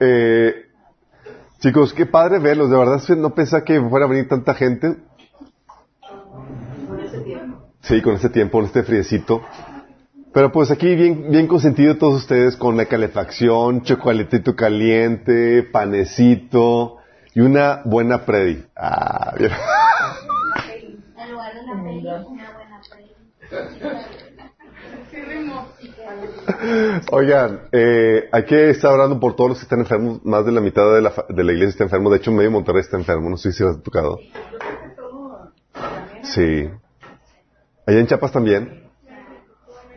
Eh, chicos, qué padre verlos. De verdad, no pensaba que fuera a venir tanta gente. Con ese tiempo. Sí, con este tiempo, con este friecito. Pero pues aquí bien, bien consentido todos ustedes con la calefacción, chocolatito caliente, panecito y una buena predi. Ah, bien. Oigan, eh, hay que estar orando por todos los que están enfermos. Más de la mitad de la, de la iglesia está enfermo. De hecho, medio Monterrey está enfermo. No sé si os ha tocado. Sí. Allá en Chiapas también.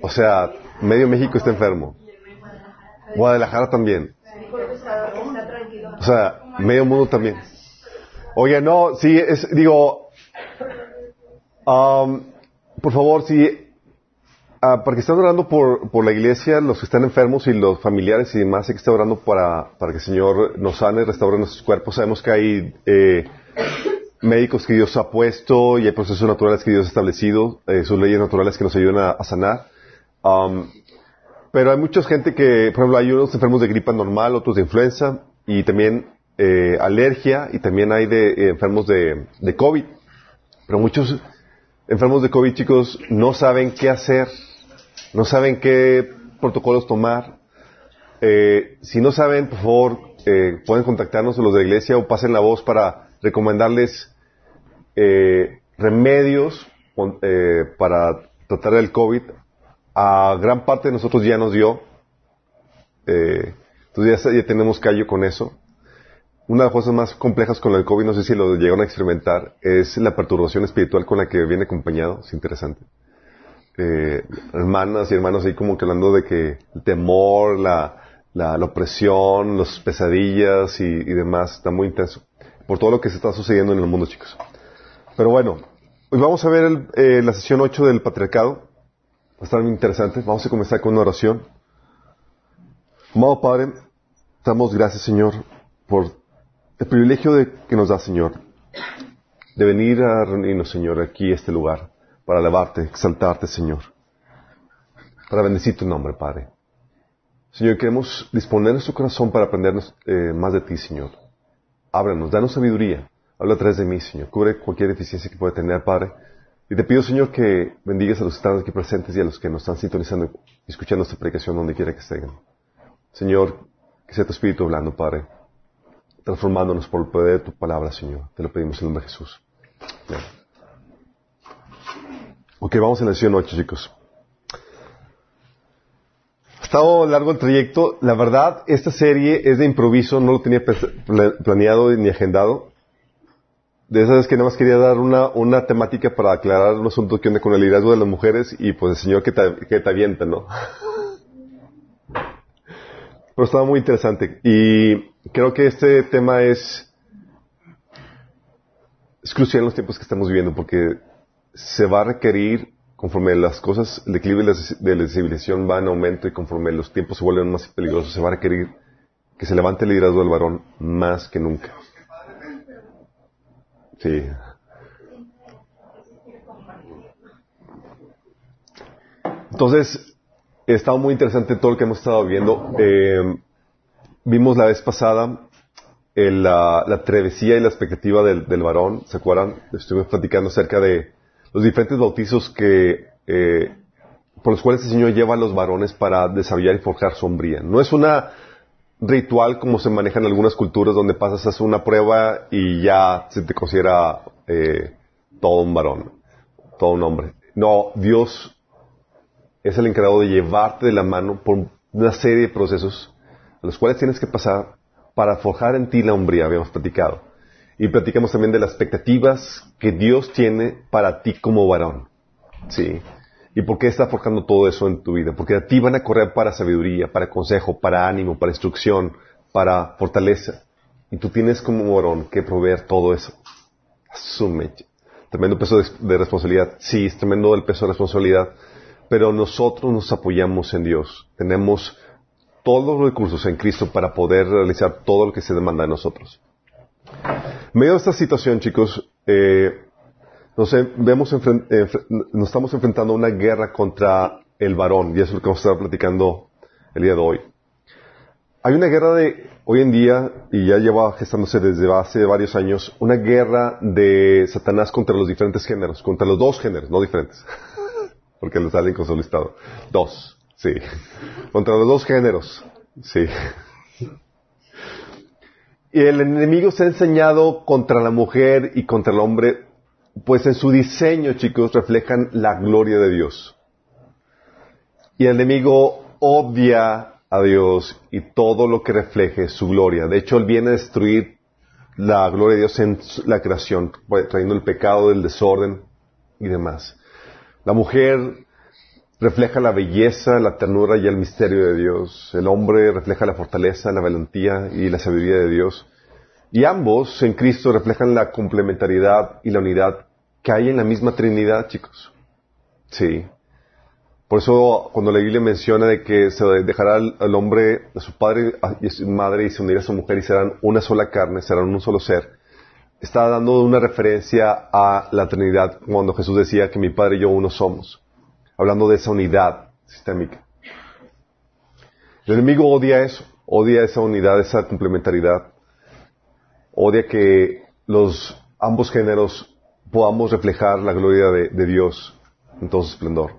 O sea, medio México está enfermo. Guadalajara también. O sea, medio mundo también. Oye, no, sí, es, digo, um, por favor, sí, ah, para que estén orando por, por la iglesia, los que están enfermos y los familiares y demás, hay que estar orando para, para que el Señor nos sane, restaure nuestros cuerpos. Sabemos que hay eh, médicos que Dios ha puesto y hay procesos naturales que Dios ha establecido, eh, sus leyes naturales que nos ayudan a, sanar. Um, pero hay mucha gente que, por ejemplo, hay unos enfermos de gripa normal, otros de influenza y también eh, alergia y también hay de eh, enfermos de, de COVID. Pero muchos enfermos de COVID, chicos, no saben qué hacer, no saben qué protocolos tomar. Eh, si no saben, por favor, eh, pueden contactarnos los de la iglesia o pasen la voz para recomendarles eh, remedios eh, para tratar el COVID. A gran parte de nosotros ya nos dio. Entonces ya, ya tenemos callo con eso. Una de las cosas más complejas con el COVID, no sé si lo llegaron a experimentar, es la perturbación espiritual con la que viene acompañado. Es interesante. Eh, hermanas y hermanos ahí como que hablando de que el temor, la, la, opresión, las pesadillas y, demás está muy intenso. Por todo lo que se está sucediendo en el mundo, chicos. Pero bueno, hoy vamos a ver el- eh, la sesión 8 del patriarcado. Va a estar muy interesante. Vamos a comenzar con una oración. Amado Padre, damos gracias, Señor, por el privilegio de, que nos da, Señor, de venir a reunirnos, Señor, aquí a este lugar, para alabarte, exaltarte, Señor, para bendecir tu nombre, Padre. Señor, queremos disponer nuestro corazón para aprendernos eh, más de ti, Señor. Ábranos, danos sabiduría. Habla a través de mí, Señor. Cubre cualquier deficiencia que pueda tener, Padre. Y te pido, Señor, que bendigas a los que están aquí presentes y a los que nos están sintonizando y escuchando esta predicación donde quiera que estén. Señor, que sea tu Espíritu hablando, Padre, transformándonos por el poder de tu palabra, Señor. Te lo pedimos en el nombre de Jesús. Ok, vamos a la lección 8, chicos. Ha estado largo el trayecto. La verdad, esta serie es de improviso, no lo tenía planeado ni agendado. De esas que nada más quería dar una, una temática para aclarar un asunto que onda con el liderazgo de las mujeres y pues el Señor que te, que te avienta, ¿no? Pero estaba muy interesante. Y creo que este tema es, es crucial en los tiempos que estamos viviendo porque se va a requerir, conforme las cosas, el declive de la, civilización va en aumento y conforme los tiempos se vuelven más peligrosos, se va a requerir que se levante el liderazgo del varón más que nunca. Sí. Entonces, ha estado muy interesante todo lo que hemos estado viendo. Eh, vimos la vez pasada el, la, la travesía y la expectativa del, del varón. ¿Se acuerdan? Estuvimos platicando acerca de los diferentes bautizos que, eh, por los cuales el Señor lleva a los varones para desarrollar y forjar su hombría. No es una ritual como se maneja en algunas culturas donde pasas a hacer una prueba y ya se te considera eh, todo un varón, todo un hombre. No, Dios es el encargado de llevarte de la mano por una serie de procesos a los cuales tienes que pasar para forjar en ti la hombría, habíamos platicado. Y platicamos también de las expectativas que Dios tiene para ti como varón. ¿Sí? ¿Y por qué está forjando todo eso en tu vida? Porque a ti van a correr para sabiduría, para consejo, para ánimo, para instrucción, para fortaleza. Y tú tienes como varón que proveer todo eso. Asume. Tremendo peso de, responsabilidad. Sí, es tremendo el peso de responsabilidad. Pero nosotros nos apoyamos en Dios. Tenemos todos los recursos en Cristo para poder realizar todo lo que se demanda de nosotros. En medio de esta situación, chicos, eh, nos, vemos nos estamos enfrentando a una guerra contra el varón, y eso es lo que vamos a estar platicando el día de hoy. hay una guerra de, hoy en día, y ya lleva gestándose desde hace varios años, una guerra de Satanás contra los diferentes géneros, contra los dos géneros, no diferentes, porque lo salen con su listado. Dos, sí. Contra los dos géneros, sí. Y el enemigo se ha enseñado contra la mujer y contra el hombre, pues en su diseño, chicos, reflejan la gloria de Dios. Y el enemigo odia a Dios y todo lo que refleje su gloria. De hecho, Él viene a destruir la gloria de Dios en la creación, trayendo el pecado del desorden y demás. La mujer refleja la belleza, la ternura y el misterio de Dios. El hombre refleja la fortaleza, la valentía y la sabiduría de Dios. Y ambos en Cristo reflejan la complementariedad y la unidad que hay en la misma Trinidad, chicos. Sí. Por eso cuando la Biblia menciona de que se dejará al, hombre, a su padre y a su madre y se unirá a su mujer y serán una sola carne, serán un solo ser, está dando una referencia a la Trinidad cuando Jesús decía que mi padre y yo uno somos hablando de esa unidad sistémica. El enemigo odia eso, odia esa unidad, esa complementariedad, odia que los ambos géneros podamos reflejar la gloria de, Dios en todo su esplendor.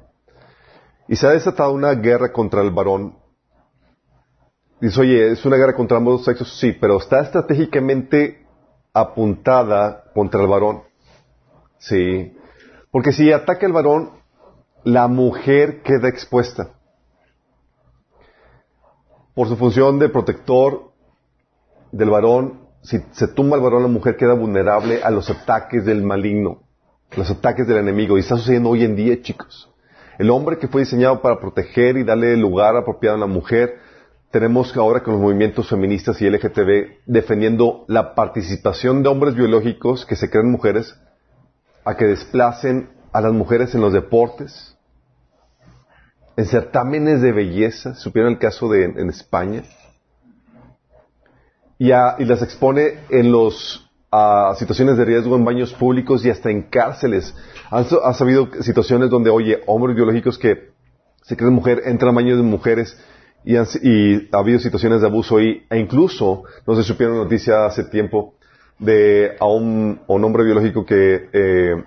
Y se ha desatado una guerra contra el varón. Dice, oye, es una guerra contra ambos sexos, sí, pero está estratégicamente apuntada contra el varón. Sí. Porque si ataca el varón, la mujer queda expuesta. Por su función de protector del varón, si se tumba el varón, la mujer queda vulnerable a los ataques del maligno, los ataques del enemigo. Y está sucediendo hoy en día, chicos. El hombre que fue diseñado para proteger y darle lugar apropiado a la mujer, tenemos ahora con los movimientos feministas y LGTB defendiendo la participación de hombres biológicos que se creen mujeres a que desplacen a las mujeres en los deportes, en certámenes de belleza, supieron el caso de en España, y, las expone en los a situaciones de riesgo en baños públicos y hasta en cárceles. Han, ha habido situaciones donde, oye, hombres biológicos que se creen mujer entran a baños de mujeres y, ha habido situaciones de abuso ahí, e incluso, no se supieron noticia hace tiempo de a un, hombre biológico que eh,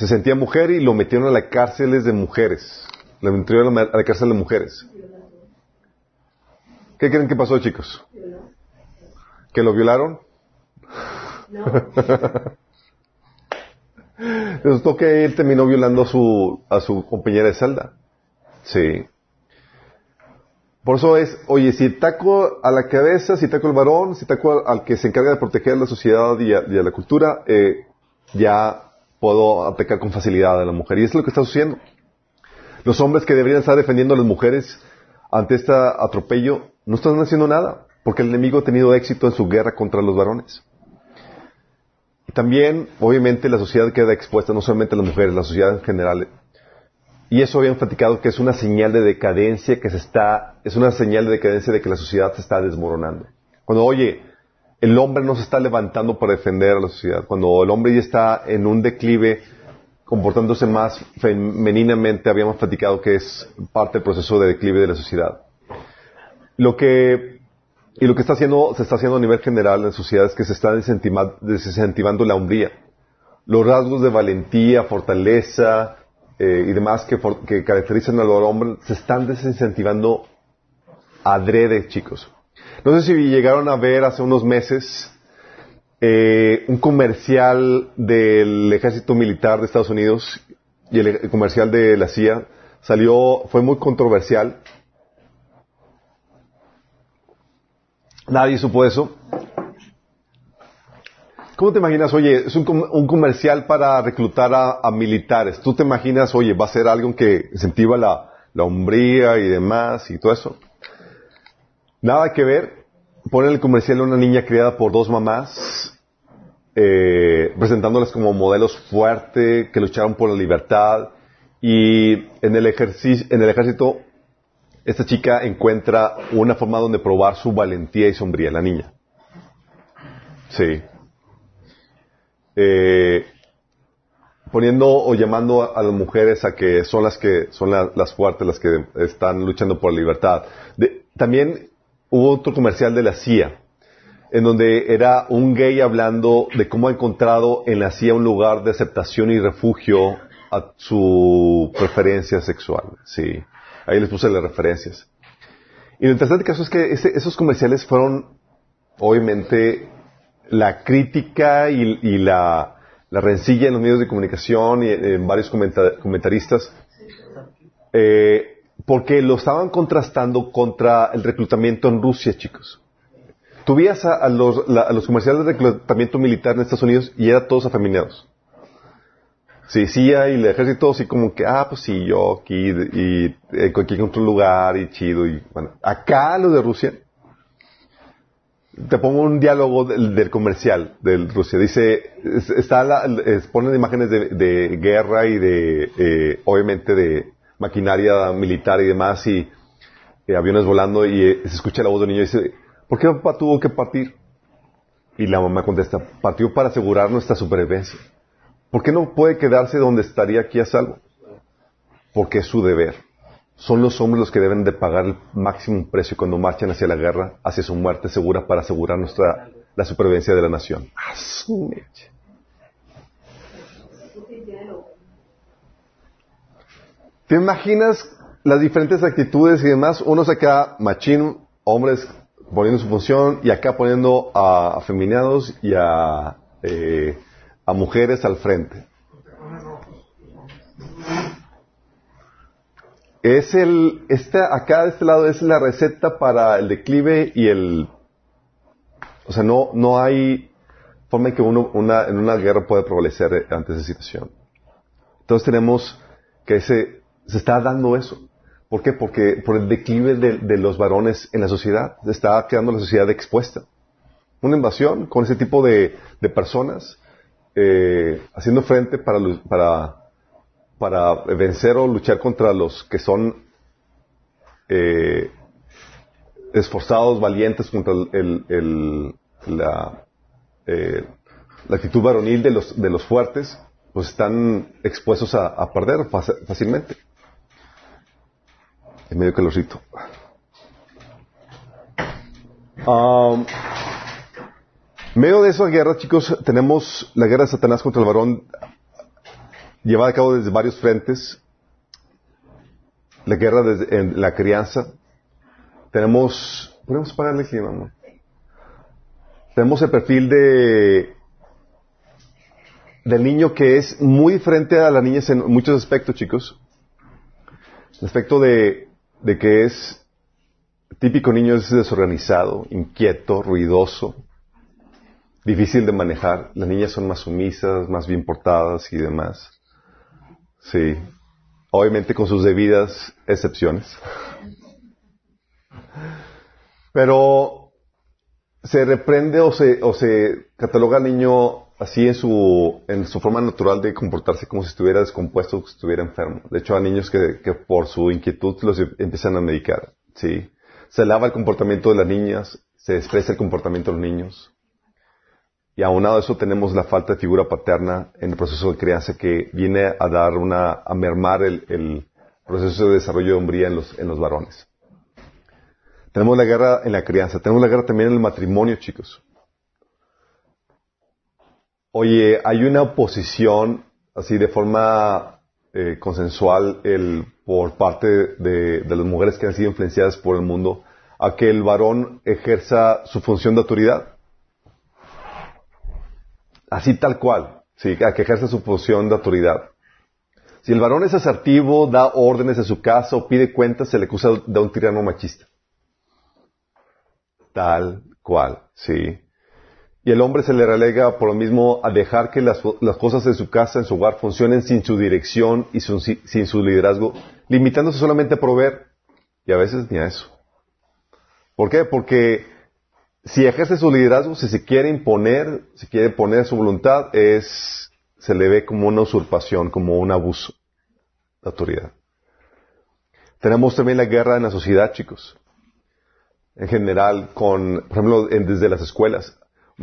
se sentía mujer y lo metieron a las cárceles de mujeres. Lo metieron a la cárcel de mujeres. ¿Qué creen que pasó, chicos? ¿Que lo violaron? No. Resultó que él terminó violando a su, a su compañera de celda. Sí. Por eso es, oye, si taco a la cabeza, si taco al varón, si taco al, que se encarga de proteger a la sociedad y a, la cultura, eh, ya puedo atacar con facilidad a la mujer. Y es lo que está sucediendo. Los hombres que deberían estar defendiendo a las mujeres ante este atropello no están haciendo nada, porque el enemigo ha tenido éxito en su guerra contra los varones. Y también, obviamente, la sociedad queda expuesta, no solamente las mujeres, la sociedad en general. Y eso habían platicado que es una señal de decadencia que se está, es una señal de decadencia de que la sociedad se está desmoronando. Cuando, oye, el hombre no se está levantando para defender a la sociedad, cuando el hombre ya está en un declive, comportándose más femeninamente, habíamos platicado que es parte del proceso de declive de la sociedad. Lo que, y lo que está haciendo, se está haciendo a nivel general en la sociedad es que se está desincentivando la hombría. Los rasgos de valentía, fortaleza eh, y demás que, que caracterizan al hombre se están desincentivando adrede, chicos. No sé si llegaron a ver hace unos meses eh, un comercial del ejército militar de Estados Unidos y el, comercial de la CIA salió, fue muy controversial. Nadie supo eso. ¿Cómo te imaginas, oye, es un, comercial para reclutar a, militares? ¿Tú te imaginas, oye, va a ser algo que incentiva la, la hombría y demás y todo eso? Nada que ver. Ponen el comercial una niña criada por dos mamás, eh, presentándolas como modelos fuertes, que lucharon por la libertad. Y en el, en el ejército, esta chica encuentra una forma donde probar su valentía y sombría, la niña. Sí. Eh, poniendo o llamando a, las mujeres a que son las que son las fuertes, las que están luchando por la libertad. también hubo otro comercial de la CIA, en donde era un gay hablando de cómo ha encontrado en la CIA un lugar de aceptación y refugio a su preferencia sexual. Sí, ahí les puse las referencias. Y lo interesante caso es que ese- esos comerciales fueron, obviamente, la crítica y, y la, la rencilla en los medios de comunicación y en varios comenta- comentaristas, eh, porque lo estaban contrastando contra el reclutamiento en Rusia, chicos. Tú veías a, los, la- a los comerciales de reclutamiento militar en Estados Unidos y eran todos afeminados. Sí, sí, y el ejército así como que, ah, pues sí, yo aquí, y, aquí en otro lugar, y chido, y bueno. Acá los de Rusia, te pongo un diálogo del, del comercial de Rusia. Dice, es- está la, ponen imágenes de, de guerra y de, eh, obviamente de maquinaria militar y demás, y eh, aviones volando, y eh, se escucha la voz del niño y dice, ¿por qué papá tuvo que partir? Y la mamá contesta, partió para asegurar nuestra supervivencia. ¿Por qué no puede quedarse donde estaría aquí a salvo? Porque es su deber. Son los hombres los que deben de pagar el máximo precio cuando marchan hacia la guerra, hacia su muerte segura para asegurar nuestra, la supervivencia de la nación. ¡Ah, su mecha! ¿Te imaginas las diferentes actitudes y demás? Unos acá, machín, hombres poniendo su función, y acá poniendo a afeminados y a, eh, mujeres al frente. Es el, esta, acá de este lado es la receta para el declive y el, o sea, no, no hay forma en que uno, una, en una guerra pueda prevalecer ante esa situación. Entonces tenemos que se, se está dando eso. ¿Por qué? Porque por el declive de, los varones en la sociedad, se está quedando la sociedad expuesta. Una invasión con ese tipo de, personas eh, haciendo frente para, para, para vencer o luchar contra los que son eh, esforzados, valientes contra el, la, eh, la actitud varonil de los, de los fuertes, pues están expuestos a, perder fácilmente. En medio calorcito. Um, en medio de esa guerra, chicos, tenemos la guerra de Satanás contra el varón llevada a cabo desde varios frentes. La guerra desde, en la crianza. Tenemos, podemos pagarle el clima, amor? Tenemos el perfil de del niño que es muy diferente a las niñas en muchos aspectos, chicos. El aspecto de, de que es típico niño es desorganizado, inquieto, ruidoso, difícil de manejar. Las niñas son más sumisas, más bien portadas y demás. Sí. Obviamente con sus debidas excepciones. Pero se reprende o se, o se cataloga al niño así en su, en su forma natural de comportarse como si estuviera descompuesto o que estuviera enfermo. De hecho, hay niños que, que por su inquietud los empiezan a medicar. Sí. Se lava el comportamiento de las niñas, se desprecia el comportamiento de los niños. Y aunado a eso tenemos la falta de figura paterna en el proceso de crianza que viene a dar una, a mermar el, el proceso de desarrollo de hombría en los, en los varones. Tenemos la guerra en la crianza, tenemos la guerra también en el matrimonio, chicos. Oye, hay una oposición así de forma eh, consensual el, por parte de, de las mujeres que han sido influenciadas por el mundo a que el varón ejerza su función de autoridad. Así tal cual, sí, a que ejerza su función de autoridad. Si el varón es asertivo, da órdenes a su casa o pide cuentas, se le acusa de un tirano machista. Tal cual, sí. Y el hombre se le relega por lo mismo a dejar que las, las cosas en su casa, en su hogar, funcionen sin su dirección y su- sin su liderazgo, limitándose solamente a proveer. Y a veces ni a eso. ¿Por qué? Porque si ejerce su liderazgo, si se quiere imponer, si quiere poner su voluntad, es, se le ve como una usurpación, como un abuso de autoridad. Tenemos también la guerra en la sociedad, chicos. En general, con, por ejemplo, en- desde las escuelas.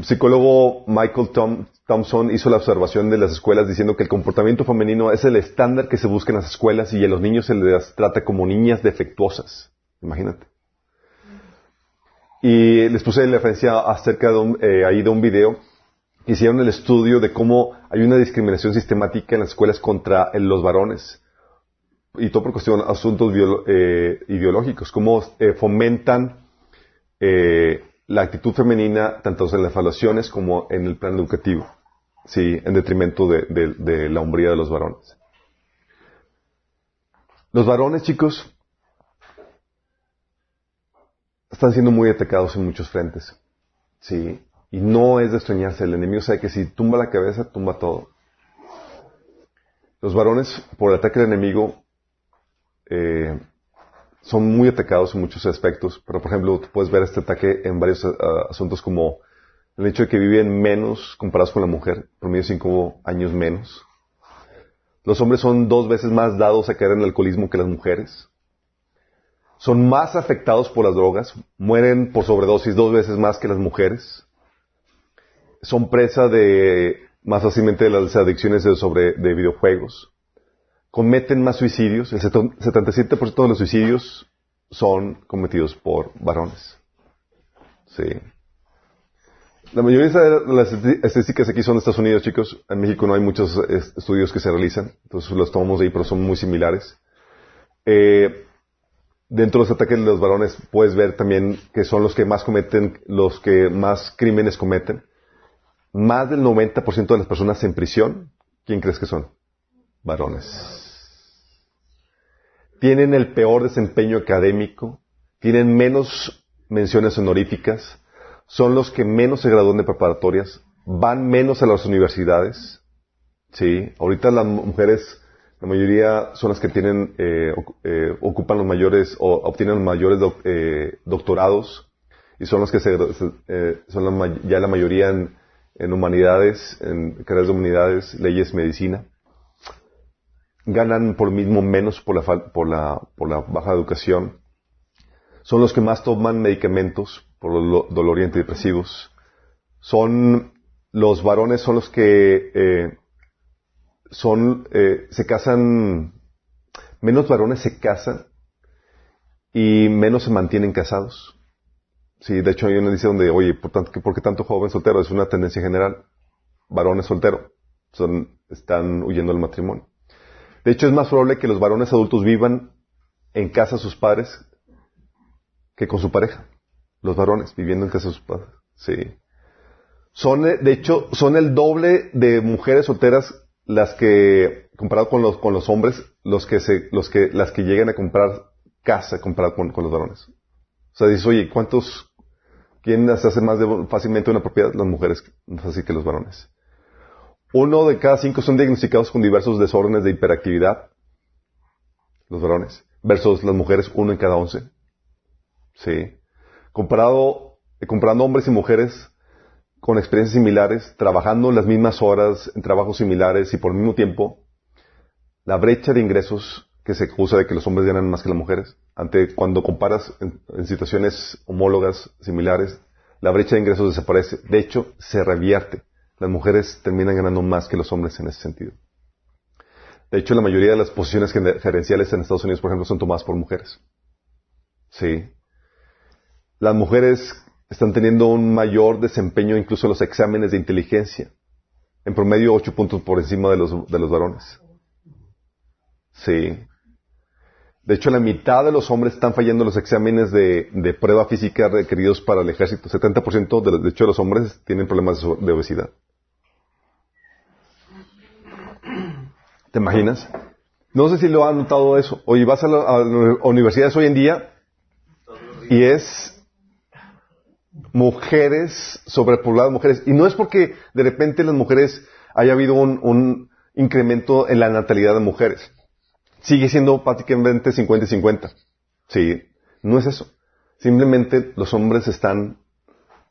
Psicólogo Michael Thompson hizo la observación de las escuelas diciendo que el comportamiento femenino es el estándar que se busca en las escuelas y a los niños se les trata como niñas defectuosas. Imagínate. Y les puse la referencia acerca de un, eh, ahí de un video que hicieron el estudio de cómo hay una discriminación sistemática en las escuelas contra los varones. Y todo por cuestión de asuntos biolo- eh, ideológicos, cómo eh, fomentan eh, la actitud femenina tanto en las evaluaciones como en el plan educativo, sí, en detrimento de, de- la hombría de los varones. Los varones, chicos, están siendo muy atacados en muchos frentes, sí, y no es de extrañarse, el enemigo sabe que si tumba la cabeza, tumba todo. Los varones, por el ataque del enemigo, eh, son muy atacados en muchos aspectos, pero por ejemplo, tú puedes ver este ataque en varios ah, asuntos como el hecho de que viven menos comparados con la mujer, promedio cinco años menos. Los hombres son dos veces más dados a caer en el alcoholismo que las mujeres. Son más afectados por las drogas, mueren por sobredosis dos veces más que las mujeres. Son presa de más fácilmente de las adicciones de, sobre, de videojuegos cometen más suicidios. El 77% de los suicidios son cometidos por varones. Sí. La mayoría de las estadísticas aquí son de Estados Unidos, chicos. En México no hay muchos est- estudios que se realizan, entonces los tomamos de ahí, pero son muy similares. Eh, dentro de los ataques de los varones puedes ver también que son los que más cometen, los que más crímenes cometen. Más del 90% de las personas en prisión, ¿quién crees que son? Varones tienen el peor desempeño académico, tienen menos menciones honoríficas, son los que menos se gradúan de preparatorias, van menos a las universidades. Sí, ahorita las mujeres, la mayoría son las que tienen, eh, eh, ocupan los mayores o obtienen los mayores eh, doctorados y son los que se, eh, son la ya la mayoría en, en humanidades, en carreras de humanidades, leyes, medicina ganan por mismo menos por la, por la, por la baja educación. Son los que más toman medicamentos por lo- dolor y antidepresivos. Son los varones son los que eh, son eh, se casan menos varones se casan y menos se mantienen casados. Sí, de hecho hay una dice donde, oye, por, tanto, ¿por qué tanto joven soltero? Es una tendencia general. Varones solteros están huyendo del matrimonio. De hecho, es más probable que los varones adultos vivan en casa de sus padres que con su pareja. Los varones viviendo en casa de sus padres. Sí. Son, eh, de hecho, son el doble de mujeres solteras las que, comparado con los, con los hombres, los que se, los que, las que llegan a comprar casa comparado con, con los varones. O sea, dices, oye, ¿cuántos, quién se hace más de, fácilmente una propiedad? Las mujeres, más que los varones. Uno de cada cinco son diagnosticados con diversos desórdenes de hiperactividad. Los varones. Versus las mujeres, uno en cada once. Sí. Comparado, comparando hombres y mujeres con experiencias similares, trabajando las mismas horas, en trabajos similares y por el mismo tiempo, la brecha de ingresos que se acusa de que los hombres ganan más que las mujeres, ante cuando comparas en situaciones homólogas similares, la brecha de ingresos desaparece. De hecho, se revierte. Las mujeres terminan ganando más que los hombres en ese sentido. De hecho, la mayoría de las posiciones gerenciales en Estados Unidos, por ejemplo, son tomadas por mujeres. Sí. Las mujeres están teniendo un mayor desempeño incluso en los exámenes de inteligencia. En promedio, ocho puntos por encima de los, de los varones. Sí. De hecho, la mitad de los hombres están fallando los exámenes de, de prueba física requeridos para el ejército. 70% de, de hecho los hombres tienen problemas de obesidad. ¿Te imaginas? No sé si lo han notado eso. Oye, vas a, la- universidades hoy en día y es mujeres, sobrepobladas mujeres. Y no es porque de repente las mujeres haya habido un, un incremento en la natalidad de mujeres. Sigue siendo prácticamente 50 y 50. Sí, no es eso. Simplemente los hombres están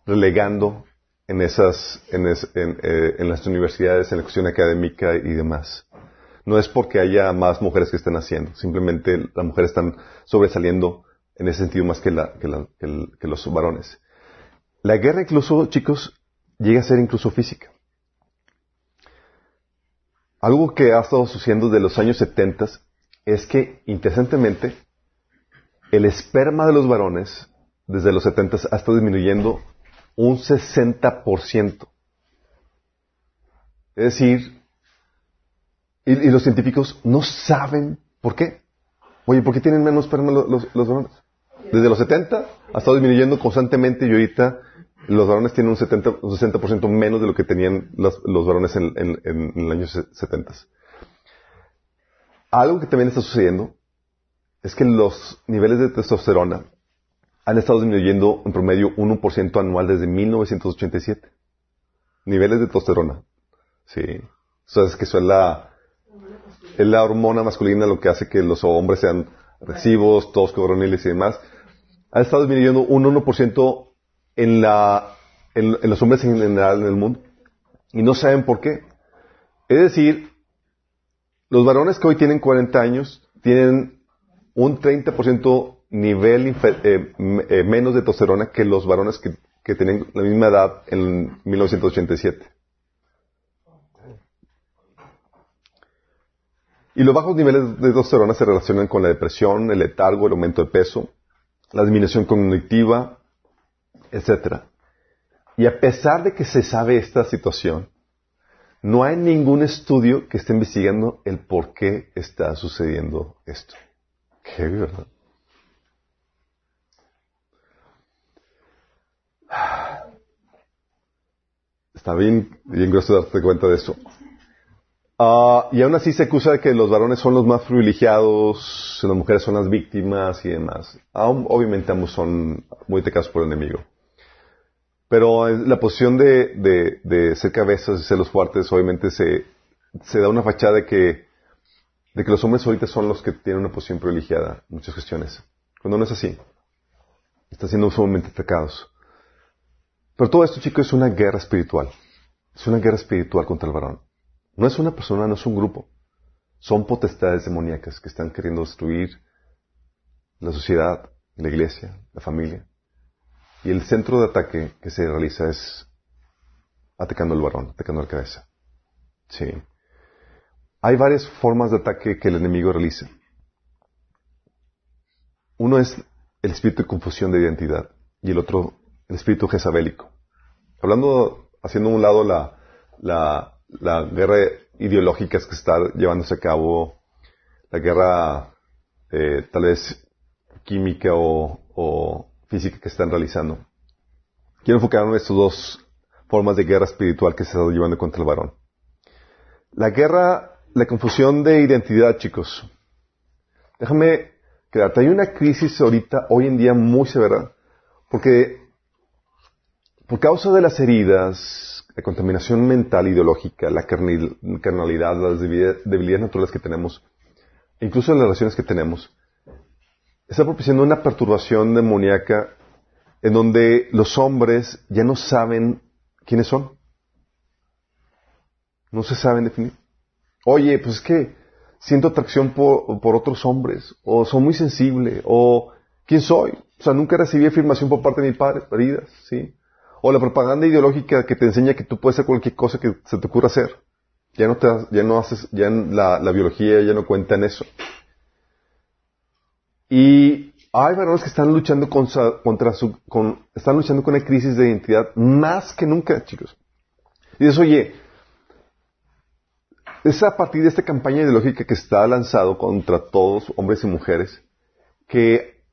relegando en esas, en, es- eh, en las universidades, en la cuestión académica y demás. No es porque haya más mujeres que estén haciendo, simplemente las mujeres están sobresaliendo en ese sentido más que, los varones. La guerra incluso, chicos, llega a ser incluso física. Algo que ha estado sucediendo desde los años 70 es que, interesantemente, el esperma de los varones desde los 70 ha estado disminuyendo un 60%. Es decir, y, y los científicos no saben por qué. Oye, ¿por qué tienen menos esperma los, los, los varones? Desde los 70 ha estado disminuyendo constantemente y ahorita los varones tienen un, 70, un 60% menos de lo que tenían los, los varones en, en, en, en el año 70. Algo que también está sucediendo es que los niveles de testosterona han estado disminuyendo en promedio 1% anual desde 1987. Niveles de testosterona. Sí. Sabes que eso es la, es la hormona masculina lo que hace que los hombres sean agresivos, toscos, varoniles y demás. Ha estado disminuyendo un 1% en, la, en, los hombres en general en el mundo. Y no saben por qué. Es decir, los varones que hoy tienen 40 años tienen un 30% nivel eh, eh, menos de testosterona que los varones que, que tienen la misma edad en 1987. Y los bajos niveles de testosterona se relacionan con la depresión, el letargo, el aumento de peso, la disminución cognitiva, etc. Y a pesar de que se sabe esta situación, no hay ningún estudio que esté investigando el por qué está sucediendo esto. Qué verdad. Está bien, bien grueso darte cuenta de eso. Ah, y aún así se acusa de que los varones son los más privilegiados, las mujeres son las víctimas y demás. Aún, obviamente ambos son muy atacados por el enemigo. Pero la posición de, de, de ser cabezas y ser los fuertes, obviamente se, se da una fachada de que, de que los hombres ahorita son los que tienen una posición privilegiada en muchas cuestiones. Cuando no es así. Están siendo sumamente atacados. Pero todo esto, chicos, es una guerra espiritual. Es una guerra espiritual contra el varón. No es una persona, no es un grupo. Son potestades demoníacas que están queriendo destruir la sociedad, la iglesia, la familia. Y el centro de ataque que se realiza es atacando al varón, atacando la cabeza. Sí. Hay varias formas de ataque que el enemigo realiza. Uno es el espíritu de confusión de identidad y el otro el espíritu jezabélico. Hablando, haciendo a un lado la, la, la guerra ideológica que está llevándose a cabo, la guerra eh, tal vez química o, física que están realizando. Quiero enfocarme en estas dos formas de guerra espiritual que se está llevando contra el varón. La guerra, la confusión de identidad, chicos. Déjame quedarte. Hay una crisis ahorita, hoy en día, muy severa, porque por causa de las heridas, la contaminación mental, ideológica, la carnalidad, las debilidades naturales que tenemos, incluso las relaciones que tenemos, está propiciando una perturbación demoníaca en donde los hombres ya no saben quiénes son. No se saben definir. Oye, pues es que siento atracción por, otros hombres, o soy muy sensible, o ¿quién soy? O sea, nunca recibí afirmación por parte de mi padre, heridas, ¿sí? O la propaganda ideológica que te enseña que tú puedes hacer cualquier cosa que se te ocurra hacer. Ya no te, ya no haces, ya la, biología ya no cuenta en eso. Y hay varones que están luchando contra su, con, están luchando con una crisis de identidad más que nunca, chicos. Y dices, oye, es a partir de esta campaña ideológica que está lanzado contra todos, hombres y mujeres, que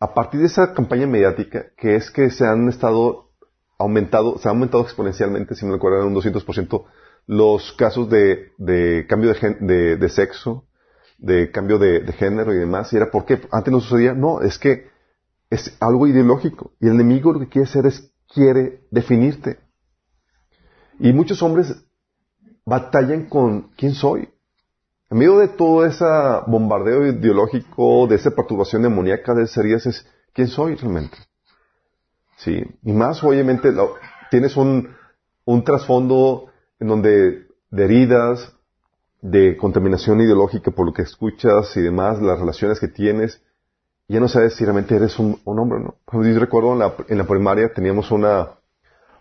a partir de esa campaña mediática, que es que se han estado aumentado, se ha aumentado exponencialmente, si me recuerdan, un 200%, los casos de, cambio de, gen- de, sexo, de cambio de, género y demás. Y era porque antes no sucedía. No, es que es algo ideológico. Y el enemigo lo que quiere hacer es, quiere definirte. Y muchos hombres batallan con quién soy. En medio de todo ese bombardeo ideológico, de esa perturbación demoníaca de heridas, es quién soy realmente. Sí. Y más, obviamente, lo- tienes un, un trasfondo en donde de heridas, de contaminación ideológica por lo que escuchas y demás, las relaciones que tienes, ya no sabes si realmente eres un, un hombre no. Yo recuerdo en la, en la primaria teníamos una,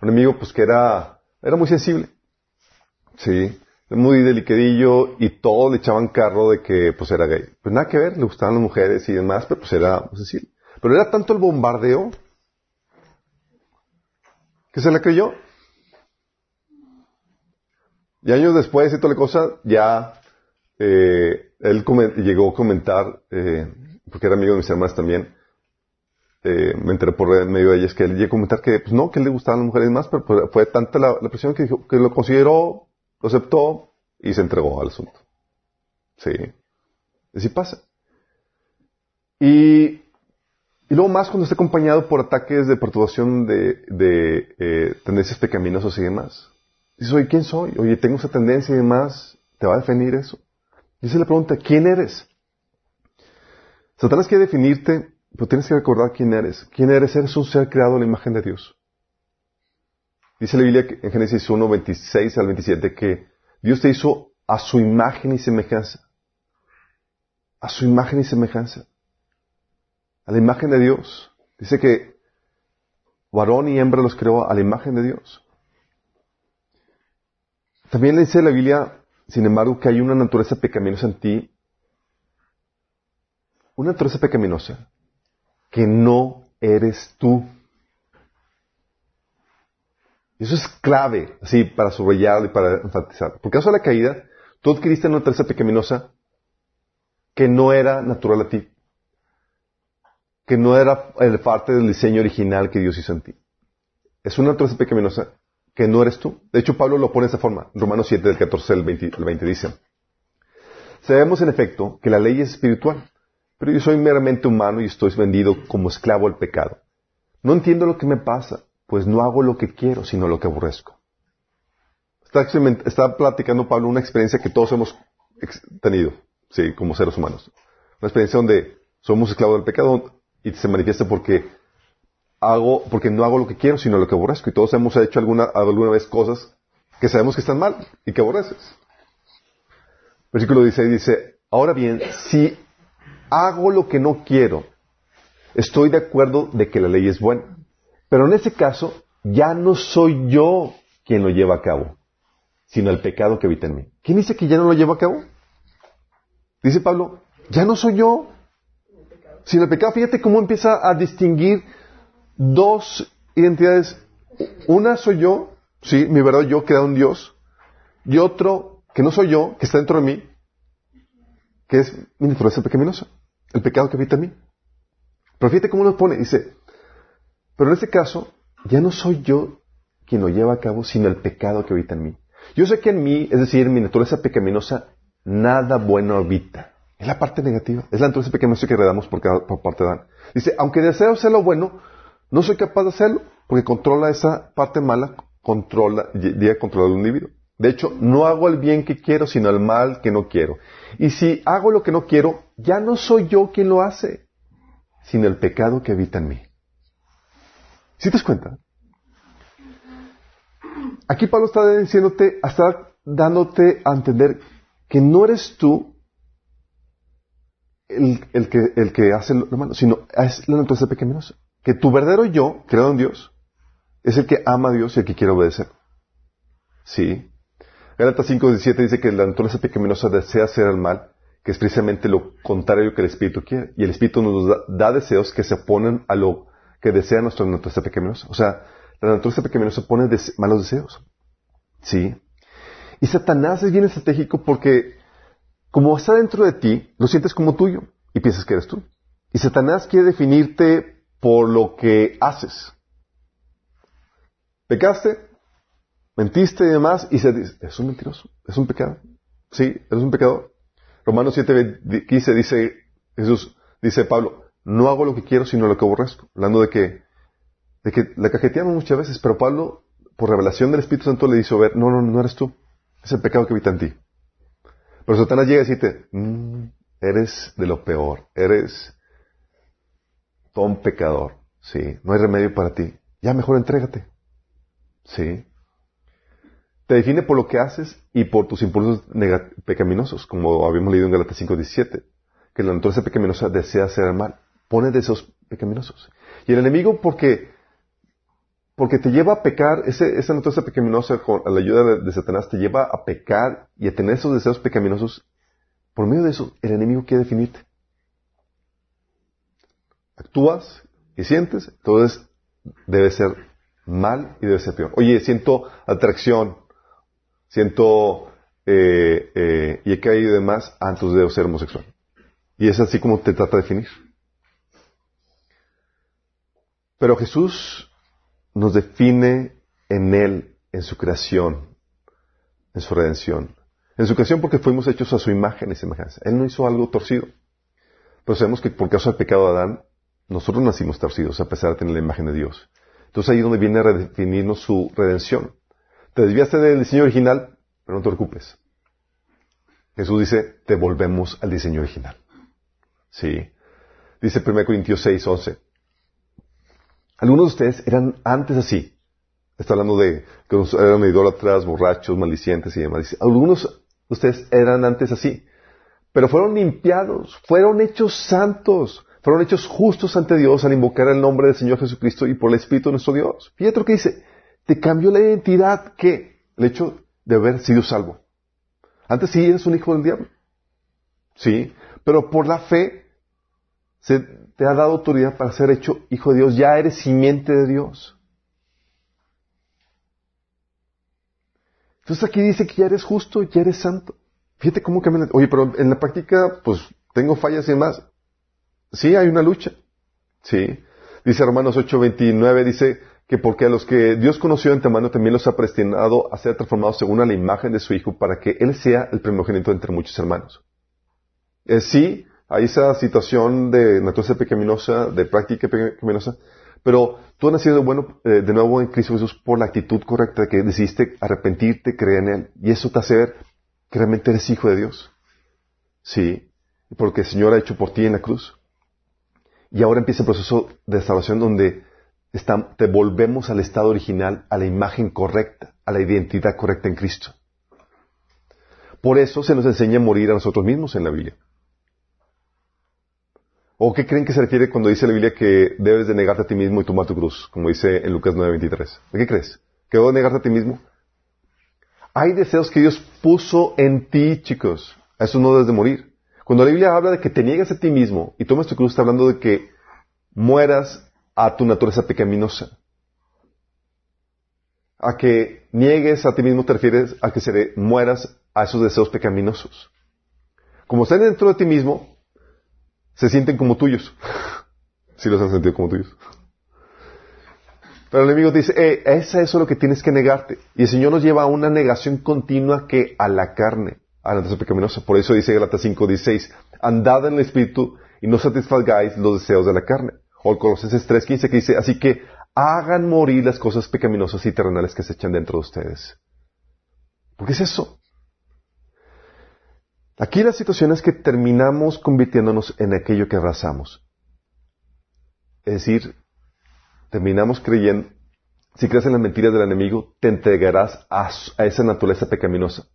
un amigo pues que era, era muy sensible. Sí, muy delicadillo y todo le echaban carro de que pues era gay. Pues nada que ver, le gustaban las mujeres y demás, pero pues era sensible. Pero era tanto el bombardeo ¿Que se la creyó? Y años después y toda la cosa, ya eh, él llegó a comentar, eh, porque era amigo de mis hermanas también, eh, me enteré por medio de ellas que él llegó a comentar que, pues no, que él le gustaban las mujeres más, pero fue tanta la, presión que dijo, que lo consideró, lo aceptó y se entregó al asunto. Sí. Así pasa. Y, y luego más cuando está acompañado por ataques de perturbación de, de eh, tendencias pecaminosas y demás. Dices, oye, ¿quién soy? Oye, tengo esa tendencia y demás. ¿Te va a definir eso? Y se le pregunta, ¿quién eres? Satanás quiere definirte, pero tienes que recordar quién eres. ¿Quién eres? Eres un ser creado a la imagen de Dios. Dice la Biblia en Génesis 1, 26 al 27 que Dios te hizo a su imagen y semejanza. A su imagen y semejanza. A la imagen de Dios. Dice que varón y hembra los creó a la imagen de Dios. También le dice la Biblia, sin embargo, que hay una naturaleza pecaminosa en ti. Una naturaleza pecaminosa que no eres tú. Eso es clave, así, para subrayar y para enfatizar. Por causa de la caída, tú adquiriste una naturaleza pecaminosa que no era natural a ti. Que no era el parte del diseño original que Dios hizo en ti. Es una naturaleza pecaminosa que no eres tú. De hecho, Pablo lo pone de esta forma. Romanos 7, del 14 al 20, al 20 dice. Sabemos en efecto que la ley es espiritual, pero yo soy meramente humano y estoy vendido como esclavo al pecado. No entiendo lo que me pasa, pues no hago lo que quiero, sino lo que aborrezco. Está, está platicando Pablo una experiencia que todos hemos tenido, sí, como seres humanos. Una experiencia donde somos esclavos del pecado y se manifiesta porque hago, porque no hago lo que quiero, sino lo que aborrezco. Y todos hemos hecho alguna, alguna vez cosas que sabemos que están mal y que aborreces. Versículo 16 dice, ahora bien, si hago lo que no quiero, estoy de acuerdo de que la ley es buena. Pero en ese caso, ya no soy yo quien lo lleva a cabo, sino el pecado que habita en mí. ¿Quién dice que ya no lo lleva a cabo? Dice Pablo, ya no soy yo, sino el pecado. Fíjate cómo empieza a distinguir dos identidades. Una soy yo, sí, mi verdad yo creado en Dios, y otro que no soy yo, que está dentro de mí, que es mi naturaleza pecaminosa, el pecado que habita en mí. Pero fíjate cómo lo pone, dice, pero en este caso, ya no soy yo quien lo lleva a cabo, sino el pecado que habita en mí. Yo sé que en mí, es decir, mi naturaleza pecaminosa, nada bueno habita. Es la parte negativa, es la naturaleza pecaminosa que heredamos por, cada- por parte de Adán. Dice, aunque deseo hacer lo bueno, no soy capaz de hacerlo, porque controla esa parte mala, controla, llega a controlar al individuo. De hecho, no hago el bien que quiero, sino el mal que no quiero. Y si hago lo que no quiero, ya no soy yo quien lo hace, sino el pecado que habita en mí. ¿Sí te das cuenta? Aquí Pablo está diciéndote, está dándote a entender que no eres tú el, que, hace lo malo, sino es la naturaleza pecaminosa. Que tu verdadero yo, creado en Dios, es el que ama a Dios y el que quiere obedecer. Sí. Gálatas 5.17 dice que la naturaleza pecaminosa desea hacer el mal, que es precisamente lo contrario que el Espíritu quiere. Y el Espíritu nos da, deseos que se oponen a lo que desea nuestra naturaleza pecaminosa. O sea, la naturaleza pecaminosa pone dese- malos deseos. Sí. Y Satanás es bien estratégico porque como está dentro de ti, lo sientes como tuyo y piensas que eres tú. Y Satanás quiere definirte por lo que haces. Pecaste, mentiste y demás, y se dice, es un mentiroso, es un pecado. Sí, eres un pecador. Romanos 7, 15 dice Jesús, dice Pablo, no hago lo que quiero, sino lo que aborrezco. Hablando de que, de que la cajeteamos muchas veces, pero Pablo, por revelación del Espíritu Santo, le hizo ver, no, no, no eres tú. Es el pecado que habita en ti. Pero Satanás llega a decirte, "Mm, eres de lo peor, eres todo un pecador, sí, no hay remedio para ti. Ya mejor entrégate, sí. Te define por lo que haces y por tus impulsos pecaminosos, como habíamos leído en Galatas 5.17, que la naturaleza pecaminosa desea hacer el mal, pone deseos pecaminosos. Y el enemigo, porque, porque te lleva a pecar, ese, esa naturaleza pecaminosa, con la ayuda de, de Satanás, te lleva a pecar y a tener esos deseos pecaminosos. Por medio de eso, el enemigo quiere definirte. Actúas y sientes, entonces debe ser mal y debe ser peor. Oye, siento atracción, siento eh, eh, y he caído de más, entonces debo ser homosexual. Y es así como te trata de definir. Pero Jesús nos define en Él, en su creación, en su redención. En su creación porque fuimos hechos a su imagen y semejanza. Él no hizo algo torcido. Pero sabemos que por causa del pecado de Adán, nosotros nacimos torcidos a pesar de tener la imagen de Dios. Entonces ahí es donde viene a redefinirnos su redención. Te desviaste del diseño original, pero no te preocupes. Jesús dice, te volvemos al diseño original. Sí. Dice 1 Corintios 6, 11. Algunos de ustedes eran antes así. Está hablando de que eran idólatras, borrachos, malicientes y demás. Algunos de ustedes eran antes así. Pero fueron limpiados, fueron hechos santos, fueron hechos justos ante Dios al invocar el nombre del Señor Jesucristo y por el Espíritu de nuestro Dios. Fíjate lo que dice. Te cambió la identidad que el hecho de haber sido salvo. Antes sí eres un hijo del diablo. Sí. Pero por la fe se te ha dado autoridad para ser hecho hijo de Dios. Ya eres simiente de Dios. Entonces aquí dice que ya eres justo, ya eres santo. Fíjate cómo camina. Oye, pero en la práctica, pues tengo fallas y demás. Sí, hay una lucha. Sí. Dice Romanos 8:29, dice que porque a los que Dios conoció de antemano también los ha predestinado a ser transformados según a la imagen de su Hijo para que Él sea el primogénito entre muchos hermanos. Sí, hay esa situación de naturaleza pecaminosa, de práctica pecaminosa, pero tú has nacido de, bueno, eh, de nuevo en Cristo Jesús por la actitud correcta que decidiste arrepentirte, creer en Él. Y eso te hace ver que realmente eres hijo de Dios. Sí, porque el Señor ha hecho por ti en la cruz. Y ahora empieza el proceso de salvación donde te volvemos al estado original, a la imagen correcta, a la identidad correcta en Cristo. Por eso se nos enseña a morir a nosotros mismos en la Biblia. ¿O qué creen que se refiere cuando dice la Biblia que debes de negarte a ti mismo y tomar tu cruz? Como dice en Lucas 9:23. ¿De qué crees? ¿Que debo negarte a ti mismo? Hay deseos que Dios puso en ti, chicos. A eso no debes de morir. Cuando la Biblia habla de que te niegas a ti mismo y tomas tu cruz, está hablando de que mueras a tu naturaleza pecaminosa. A que niegues a ti mismo te refieres a que se mueras a esos deseos pecaminosos. Como están dentro de ti mismo, se sienten como tuyos. Si los han sentido como tuyos. Pero el enemigo dice, eh, es eso lo que tienes que negarte. Y el Señor nos lleva a una negación continua que a la carne, a la naturaleza pecaminosa. Por eso dice Galatas 5:16, andad en el Espíritu y no satisfagáis los deseos de la carne. O Colosenses 3:15 que dice, así que hagan morir las cosas pecaminosas y terrenales que se echan dentro de ustedes. ¿Por qué es eso? Aquí la situación es que terminamos convirtiéndonos en aquello que abrazamos. Es decir, terminamos creyendo, si crees en las mentiras del enemigo, te entregarás a, esa naturaleza pecaminosa.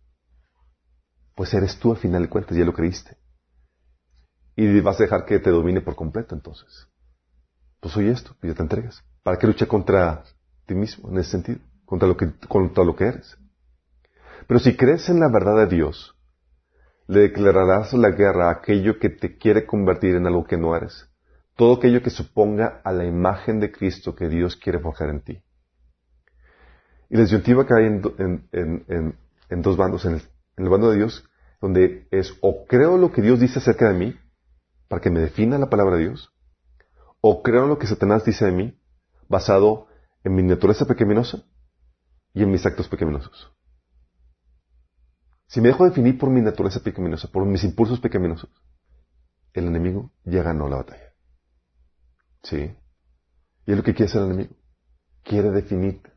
Pues eres tú al final de cuentas, ya lo creíste. Y vas a dejar que te domine por completo entonces. Pues soy esto, y ya te entregas. ¿Para qué luchar contra ti mismo en ese sentido? Contra lo que, contra lo que eres. Pero si crees en la verdad de Dios, le declararás la guerra a aquello que te quiere convertir en algo que no eres. Todo aquello que suponga a la imagen de Cristo que Dios quiere forjar en ti. Y la disyuntiva cae en, dos bandos. En el, bando de Dios, donde es o creo lo que Dios dice acerca de mí, para que me defina la palabra de Dios, o creo lo que Satanás dice de mí, basado en mi naturaleza pecaminosa y en mis actos pecaminosos. Si me dejo definir por mi naturaleza pecaminosa, por mis impulsos pecaminosos, el enemigo ya ganó la batalla. ¿Sí? Y es lo que quiere hacer el enemigo. Quiere definirte.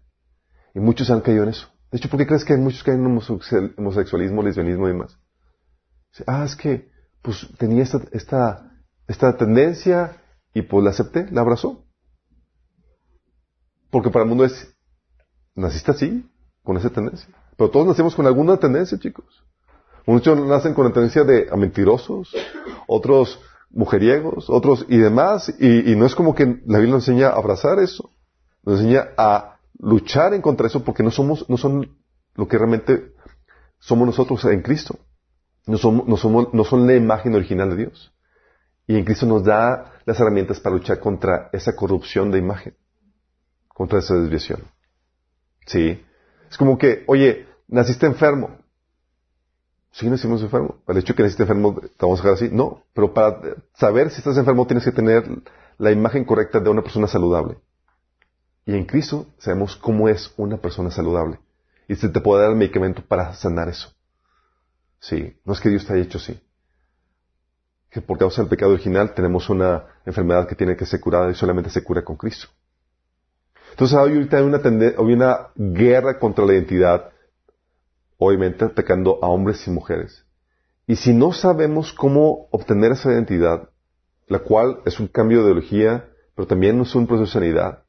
Y muchos han caído en eso. De hecho, ¿por qué crees que hay muchos que caen en homosexualismo, lesbianismo y demás? Ah, es que, pues, tenía esta, esta, esta tendencia y pues la acepté, la abrazó. Porque para el mundo es, naciste así, con esa tendencia. Pero todos nacemos con alguna tendencia, chicos. Muchos nacen con la tendencia de mentirosos, otros mujeriegos, otros y demás, y, no es como que la Biblia nos enseña a abrazar eso, nos enseña a luchar en contra eso porque no somos, no son lo que realmente somos nosotros en Cristo. No, somos, no, somos, no son la imagen original de Dios. Y en Cristo nos da las herramientas para luchar contra esa corrupción de imagen. contra esa desviación. Sí. Es como que, oye, naciste enfermo. Sí, nacimos enfermo. El hecho de que naciste enfermo, te vamos a dejar así. No, pero para saber si estás enfermo tienes que tener la imagen correcta de una persona saludable. Y en Cristo sabemos cómo es una persona saludable. Y se te puede dar el medicamento para sanar eso. Sí, no es que Dios te haya hecho así. Que por causa del pecado original tenemos una enfermedad que tiene que ser curada y solamente se cura con Cristo. Entonces ahorita hay una, hay una guerra contra la identidad, obviamente atacando a hombres y mujeres. Y si no sabemos cómo obtener esa identidad, la cual es un cambio de ideología, pero también es un proceso de sanidad,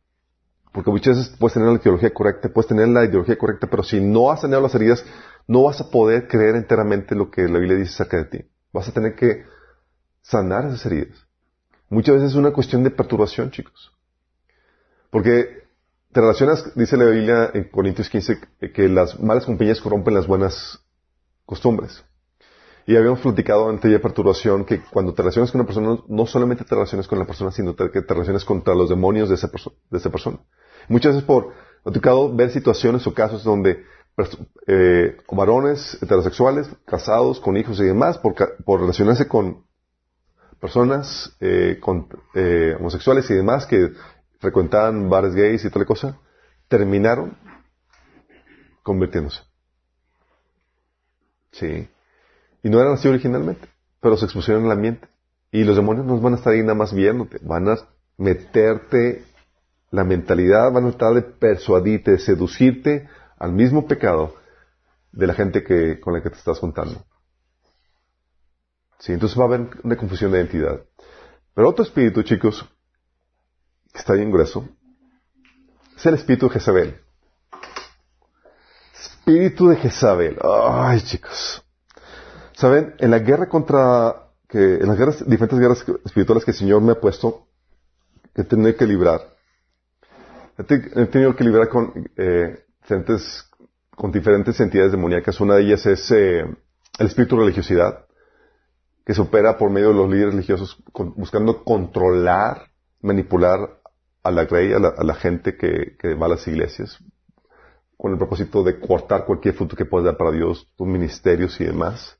porque muchas veces puedes tener la ideología correcta, puedes tener la ideología correcta, pero si no has sanado las heridas, no vas a poder creer enteramente lo que la Biblia dice acerca de ti. Vas a tener que sanar esas heridas. Muchas veces es una cuestión de perturbación, chicos. Porque te relacionas, dice la Biblia en Corintios 15, que las malas compañías corrompen las buenas costumbres. Y habíamos platicado ante de perturbación que cuando te relacionas con una persona, no solamente te relacionas con la persona, sino que te relacionas contra los demonios de esa, de esa persona. Muchas veces por, tocado ver situaciones o casos donde eh, varones heterosexuales, casados, con hijos y demás, por, por relacionarse con personas eh, con, eh, homosexuales y demás que frecuentaban bares gays y tal cosa, terminaron convirtiéndose. Sí. Y no eran así originalmente, pero se expusieron al ambiente. Y los demonios no van a estar ahí nada más viéndote, van a meterte la mentalidad, van a tratar de persuadirte, de seducirte al mismo pecado de la gente que, con la que te estás juntando. Sí, entonces va a haber una confusión de identidad. Pero otro espíritu, chicos, que está bien grueso, es el espíritu de Jezabel. Espíritu de Jezabel. Ay, chicos. Saben, en la guerra contra, en las guerras, diferentes guerras espirituales que el Señor me ha puesto, que he tenido que librar, he, tenido que librar con, eh, diferentes, con diferentes entidades demoníacas. Una de ellas es eh, el espíritu de religiosidad, que se opera por medio de los líderes religiosos, buscando controlar, manipular a la grey, a la, gente que, va a las iglesias, con el propósito de cortar cualquier fruto que pueda dar para Dios, tus ministerios y demás.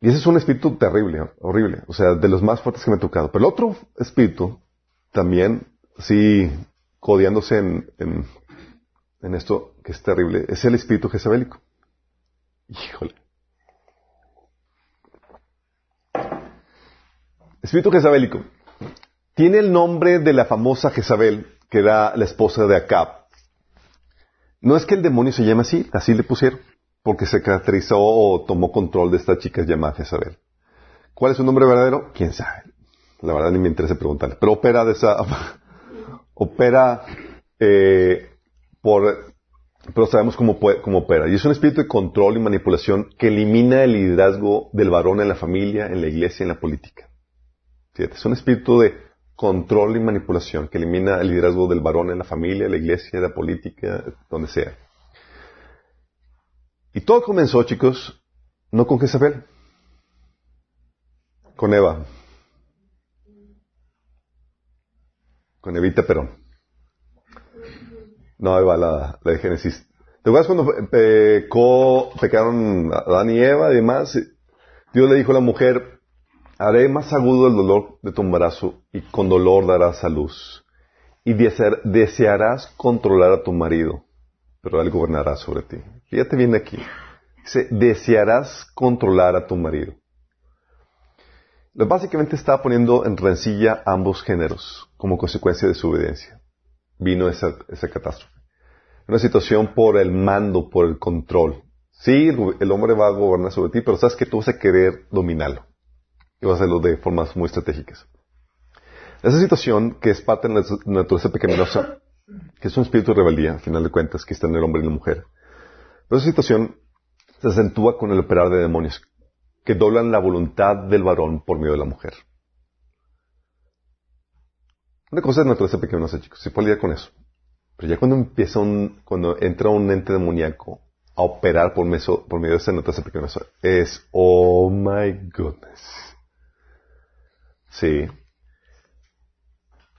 Y ese es un espíritu terrible, horrible, o sea, de los más fuertes que me ha tocado. Pero el otro espíritu, también, sí, codiándose en, en, esto que es terrible, es el espíritu jezabélico. Híjole. Espíritu jezabélico. Tiene el nombre de la famosa Jezabel, que era la esposa de Acab. No es que el demonio se llame así, así le pusieron porque se caracterizó o tomó control de esta chica llamada Jezabel. ¿Cuál es su nombre verdadero? ¿Quién sabe? La verdad ni me interesa preguntarle. Pero opera de esa, opera eh, por, pero sabemos cómo, cómo opera. Y es un espíritu de control y manipulación que elimina el liderazgo del varón en la familia, en la iglesia, en la política. Fíjate, es un espíritu de control y manipulación que elimina el liderazgo del varón en la familia, la iglesia, la política, donde sea. Y todo comenzó, chicos, no con Jezabel, con Eva. Con Evita Perón. No, Eva, la, de Génesis. ¿Te acuerdas cuando pecó, pecaron Adán y Eva y demás? Dios le dijo a la mujer, haré más agudo el dolor de tu embarazo y con dolor darás a luz. Y desearás controlar a tu marido, pero él gobernará sobre ti. Fíjate bien aquí. Dice, desearás controlar a tu marido. Básicamente estaba poniendo en rencilla ambos géneros como consecuencia de su obediencia. Vino esa, esa catástrofe. Una situación por el mando, por el control. Sí, el hombre va a gobernar sobre ti, pero sabes que tú vas a querer dominarlo. Y vas a hacerlo de formas muy estratégicas. Esa situación, que es parte de la naturaleza pecaminosa, que es un espíritu de rebeldía, al final de cuentas, que está en el hombre y la mujer. Pero esa situación se acentúa con el operar de demonios, que doblan la voluntad del varón por medio de la mujer. Una cosa es naturaleza pecaminosa, chicos, se puede lidiar con eso. Pero ya cuando empieza un, cuando entra un ente demoníaco a operar por, por medio de esa naturaleza pecaminosa, es, oh my goodness. Sí.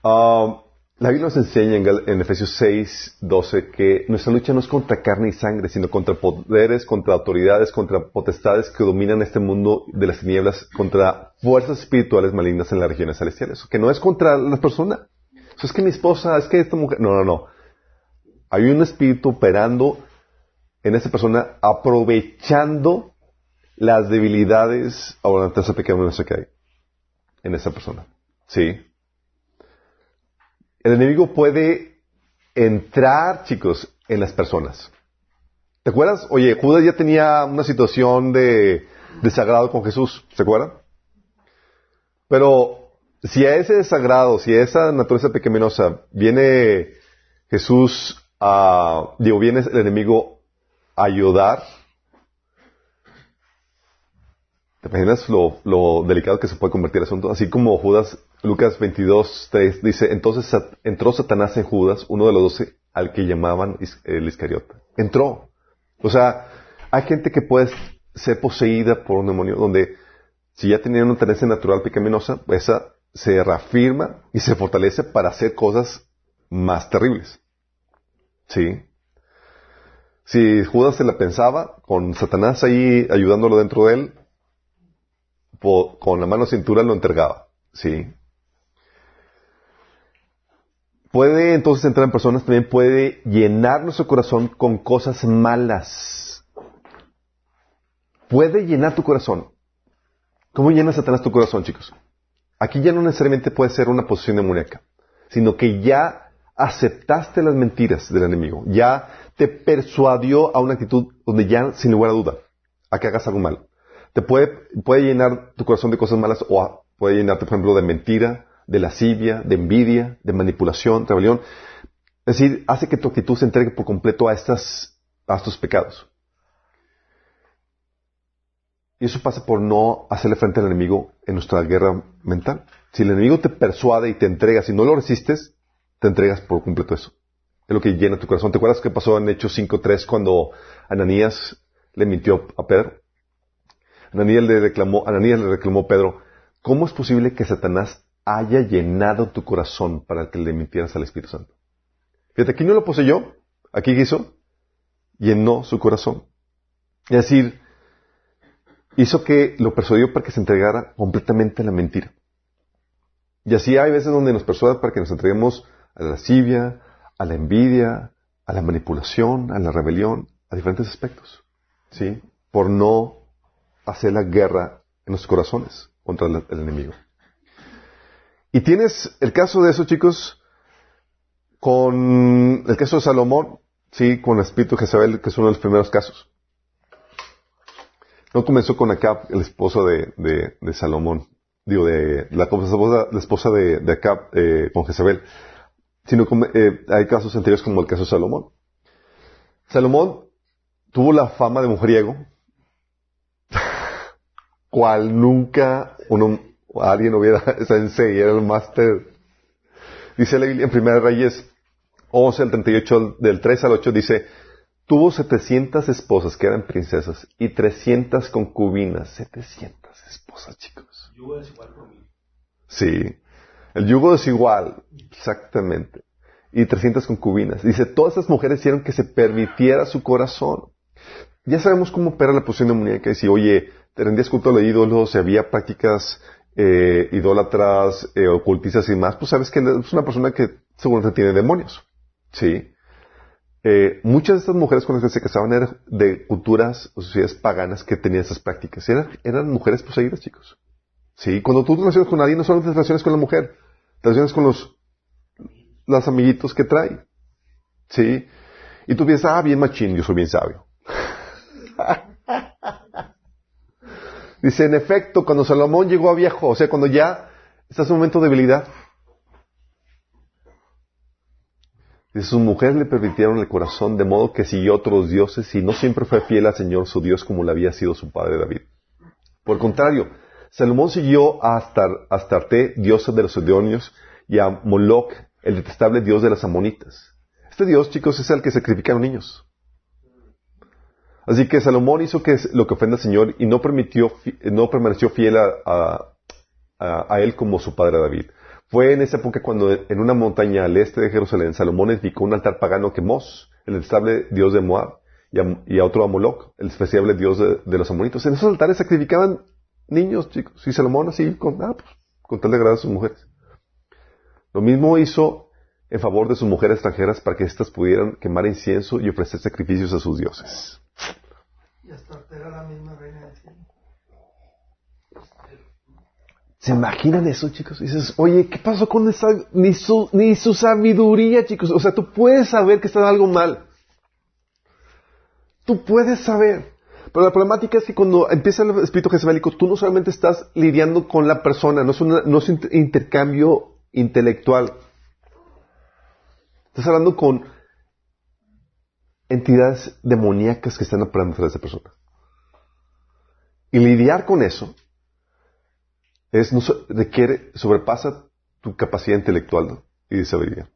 Ah, La Biblia nos enseña en, en Efesios 6, 12 que nuestra lucha no es contra carne y sangre, sino contra poderes, contra autoridades, contra potestades que dominan este mundo de las tinieblas, contra fuerzas espirituales malignas en las regiones celestiales. Que no es contra la persona. Es que mi esposa, es que esta mujer. No, no, no. Hay un espíritu operando en esa persona, aprovechando las debilidades o la naturaleza pecaminosa que hay en esa persona. ¿Sí? El enemigo puede entrar, chicos, en las personas. ¿Te acuerdas? Oye, Judas ya tenía una situación de desagrado con Jesús, ¿se acuerdan? Pero si a ese desagrado, si a esa naturaleza pecaminosa viene Jesús a, digo, viene el enemigo a ayudar, ¿te imaginas lo, delicado que se puede convertir el asunto? Así como Judas, Lucas 22, 3 dice, entonces entró Satanás en Judas, uno de los doce, al que llamaban el Iscariota. Entró. O sea, hay gente que puede ser poseída por un demonio, donde si ya tenía una tendencia natural pecaminosa, esa se reafirma y se fortalece para hacer cosas más terribles. ¿Sí? Si Judas se la pensaba, con Satanás ahí ayudándolo dentro de él, con la mano cintura lo entregaba. ¿Sí? Puede entonces entrar en personas, también puede llenar nuestro corazón con cosas malas. Puede llenar tu corazón. ¿Cómo llena Satanás tu corazón, chicos? Aquí ya no necesariamente puede ser una posición demoníaca, sino que ya aceptaste las mentiras del enemigo, ya te persuadió a una actitud donde ya, sin lugar a duda, a que hagas algo malo. Te puede, puede llenar tu corazón de cosas malas o puede llenarte, por ejemplo, de mentira, de lascivia, de envidia, de manipulación, rebelión. Es decir, hace que tu actitud se entregue por completo a, estas, a estos pecados. Y eso pasa por no hacerle frente al enemigo en nuestra guerra mental. Si el enemigo te persuade y te entrega, si no lo resistes, te entregas por completo eso. Es lo que llena tu corazón. ¿Te acuerdas qué pasó en Hechos 5.3 cuando Ananías le mintió a Pedro? Ananías le reclamó, le reclamó Pedro, ¿cómo es posible que Satanás haya llenado tu corazón para que le mintieras al Espíritu Santo? Fíjate, aquí no lo poseyó, aquí ¿qué hizo, llenó su corazón. Es decir, hizo que lo persuadió para que se entregara completamente a la mentira. Y así hay veces donde nos persuaden para que nos entreguemos a la lascivia, a la envidia, a la manipulación, a la rebelión, a diferentes aspectos. ¿Sí? Por no hacer la guerra en los corazones contra el, enemigo. Y tienes el caso de eso, chicos, con el caso de Salomón, sí, con el espíritu Jezabel, que es uno de los primeros casos. No comenzó con Acab, el esposo de, de, Salomón, digo, de la esposa, la esposa de, de Acab eh, con Jezabel, sino eh, hay casos anteriores como el caso de Salomón. Salomón tuvo la fama de mujeriego, cual nunca uno, alguien hubiera, sensei, era el máster. Dice la Biblia en Primera Reyes 11, el 38, del 3 al 8, dice, tuvo 700 esposas que eran princesas y 300 concubinas. 700 esposas, chicos. Yugo desigual por mí. Sí. El yugo desigual, exactamente. Y 300 concubinas. Dice, todas estas mujeres hicieron que se permitiera su corazón. Ya sabemos cómo opera la posición demoníaca. Y si, oye, rendías culto a los ídolos, si había prácticas eh, idólatras, eh, ocultistas y más, pues sabes que es una persona que seguramente tiene demonios. Sí. Eh, muchas de estas mujeres con las que se casaban eran de culturas o sociedades paganas que tenían esas prácticas. Eran, eran mujeres poseídas, chicos. Sí, cuando tú te relacionas con alguien, no solamente te relacionas con la mujer, te relacionas con los, los amiguitos que trae. Sí. Y tú piensas, ah, bien machín, yo soy bien sabio. Dice, en efecto, cuando Salomón llegó a viejo, o sea, cuando ya estás en un momento de debilidad, dice, sus mujeres le permitieron el corazón de modo que siguió otros dioses y no siempre fue fiel al Señor su Dios como lo había sido su padre David. Por el contrario, Salomón siguió a Astar, Astarte, diosa de los Sidonios, y a Moloch, el detestable dios de las amonitas. Este dios, chicos, es el que sacrificaron niños. Así que Salomón hizo que lo que ofende al Señor y no permitió, no permaneció fiel a, él como su padre David. Fue en esa época cuando en una montaña al este de Jerusalén, Salomón edificó un altar pagano que Mos, el estable dios de Moab, y a, otro a Moloch, el despreciable dios de, de los amonitos. En esos altares sacrificaban niños, chicos. Y Salomón así, con, ah, pues, con tal de agradar a sus mujeres. Lo mismo hizo en favor de sus mujeres extranjeras para que éstas pudieran quemar incienso y ofrecer sacrificios a sus dioses. Y hasta era la misma reina del cielo. ¿Se imaginan eso, chicos? Y dices, oye, ¿qué pasó con esa, ni su, ni su sabiduría, chicos? O sea, tú puedes saber que está algo mal. Tú puedes saber. Pero la problemática es que cuando empieza el espíritu jezabelico, tú no solamente estás lidiando con la persona, no es, una- no es un intercambio intelectual. Estás hablando con entidades demoníacas que están operando detrás de persona. Y lidiar con eso es, requiere, sobrepasa tu capacidad intelectual y de sabiduría.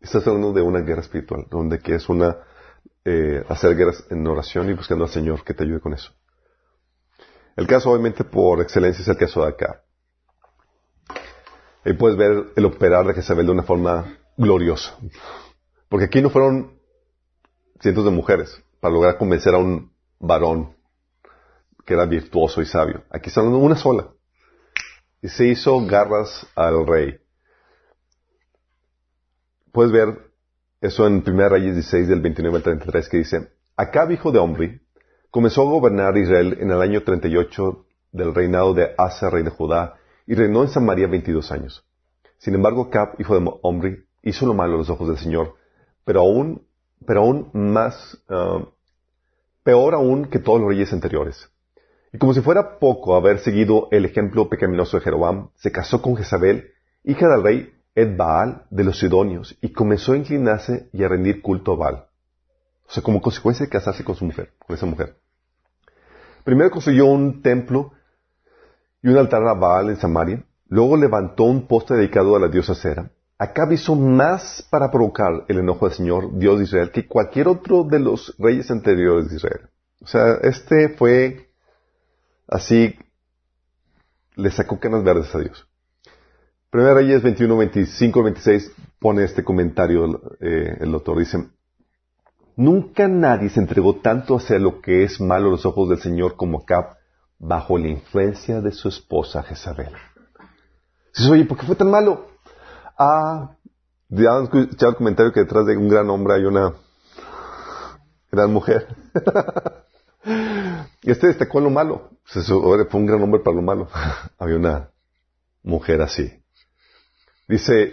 Estás hablando de una guerra espiritual, donde que es una, eh, hacer guerras en oración y buscando al Señor que te ayude con eso. El caso, obviamente, por excelencia es el caso de acá. Ahí puedes ver el operar de Jezabel de una forma gloriosa. Porque aquí no fueron cientos de mujeres para lograr convencer a un varón que era virtuoso y sabio. Aquí está hablando una sola. Y se hizo garras al rey. Puedes ver eso en 1 Reyes 16 del 29 al 33 que dice, Acab, hijo de Omri, comenzó a gobernar Israel en el año 38 del reinado de Asa, rey de Judá, y reinó en Samaria 22 años. Sin embargo, Acab, hijo de Omri, hizo lo malo a los ojos del Señor, pero aún, pero aún más, ah, peor aún que todos los reyes anteriores. Y como si fuera poco haber seguido el ejemplo pecaminoso de Jeroboam, se casó con Jezabel, hija del rey Ed Baal de los Sidonios, y comenzó a inclinarse y a rendir culto a Baal. O sea, como consecuencia de casarse con su mujer, con esa mujer. Primero construyó un templo y un altar a Baal en Samaria. Luego levantó un poste dedicado a la diosa Cera. Acab hizo más para provocar el enojo del Señor, Dios de Israel, que cualquier otro de los reyes anteriores de Israel. O sea, este fue así, le sacó canas verdes a Dios. Primera Reyes 21, 25, 26 pone este comentario eh, el autor. Dice, Nunca nadie se entregó tanto a hacer lo que es malo a los ojos del Señor como Acab bajo la influencia de su esposa Jezabel. Dices, oye, ¿por qué fue tan malo? Ah, ya han escuchado el comentario que detrás de un gran hombre hay una gran mujer. y este destacó lo malo. Fue un gran hombre para lo malo. Había una mujer así. Dice,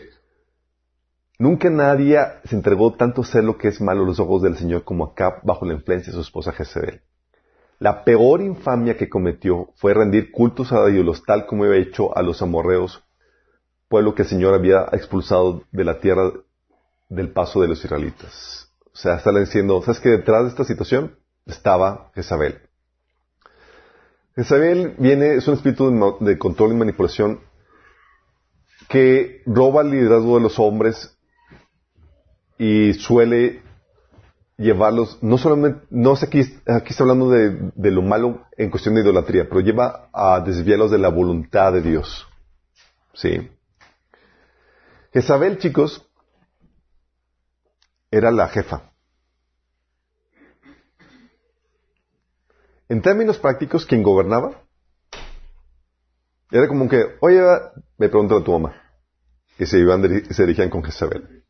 nunca nadie se entregó tanto a lo que es malo a los ojos del Señor como Acab bajo la influencia de su esposa Jezebel. La peor infamia que cometió fue rendir cultos a ídolos tal como había hecho a los amorreos, pueblo que el Señor había expulsado de la tierra del paso de los israelitas. O sea, está diciendo, ¿sabes que detrás de esta situación estaba Jezabel? Jezabel viene, es un espíritu de, control y manipulación que roba el liderazgo de los hombres y suele llevarlos, no solamente, no sé aquí, aquí está hablando de, de lo malo en cuestión de idolatría, pero lleva a desviarlos de la voluntad de Dios. Sí. Jezabel, chicos, era la jefa. En términos prácticos, quien gobernaba era como que, oye, me pregunta a tu mamá. Y se, iban, se dirigían con Jezabel.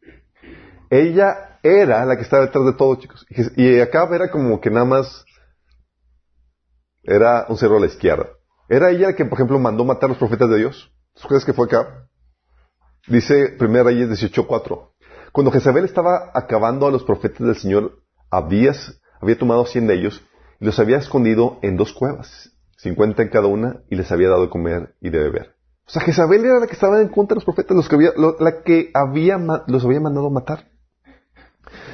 Ella era la que estaba detrás de todo, chicos. Y acá era como que nada más era un cerro a la izquierda. Era ella la que, por ejemplo, mandó matar a los profetas de Dios. ¿Tú crees que fue acá? Dice 1 Reyes 18.4. Cuando Jezabel estaba acabando a los profetas del Señor, Abías había tomado cien de ellos y los había escondido en dos cuevas, cincuenta en cada una, y les había dado de comer y de beber. O sea, Jezabel era la que estaba en contra de los profetas, los que había, la que había, los había mandado matar.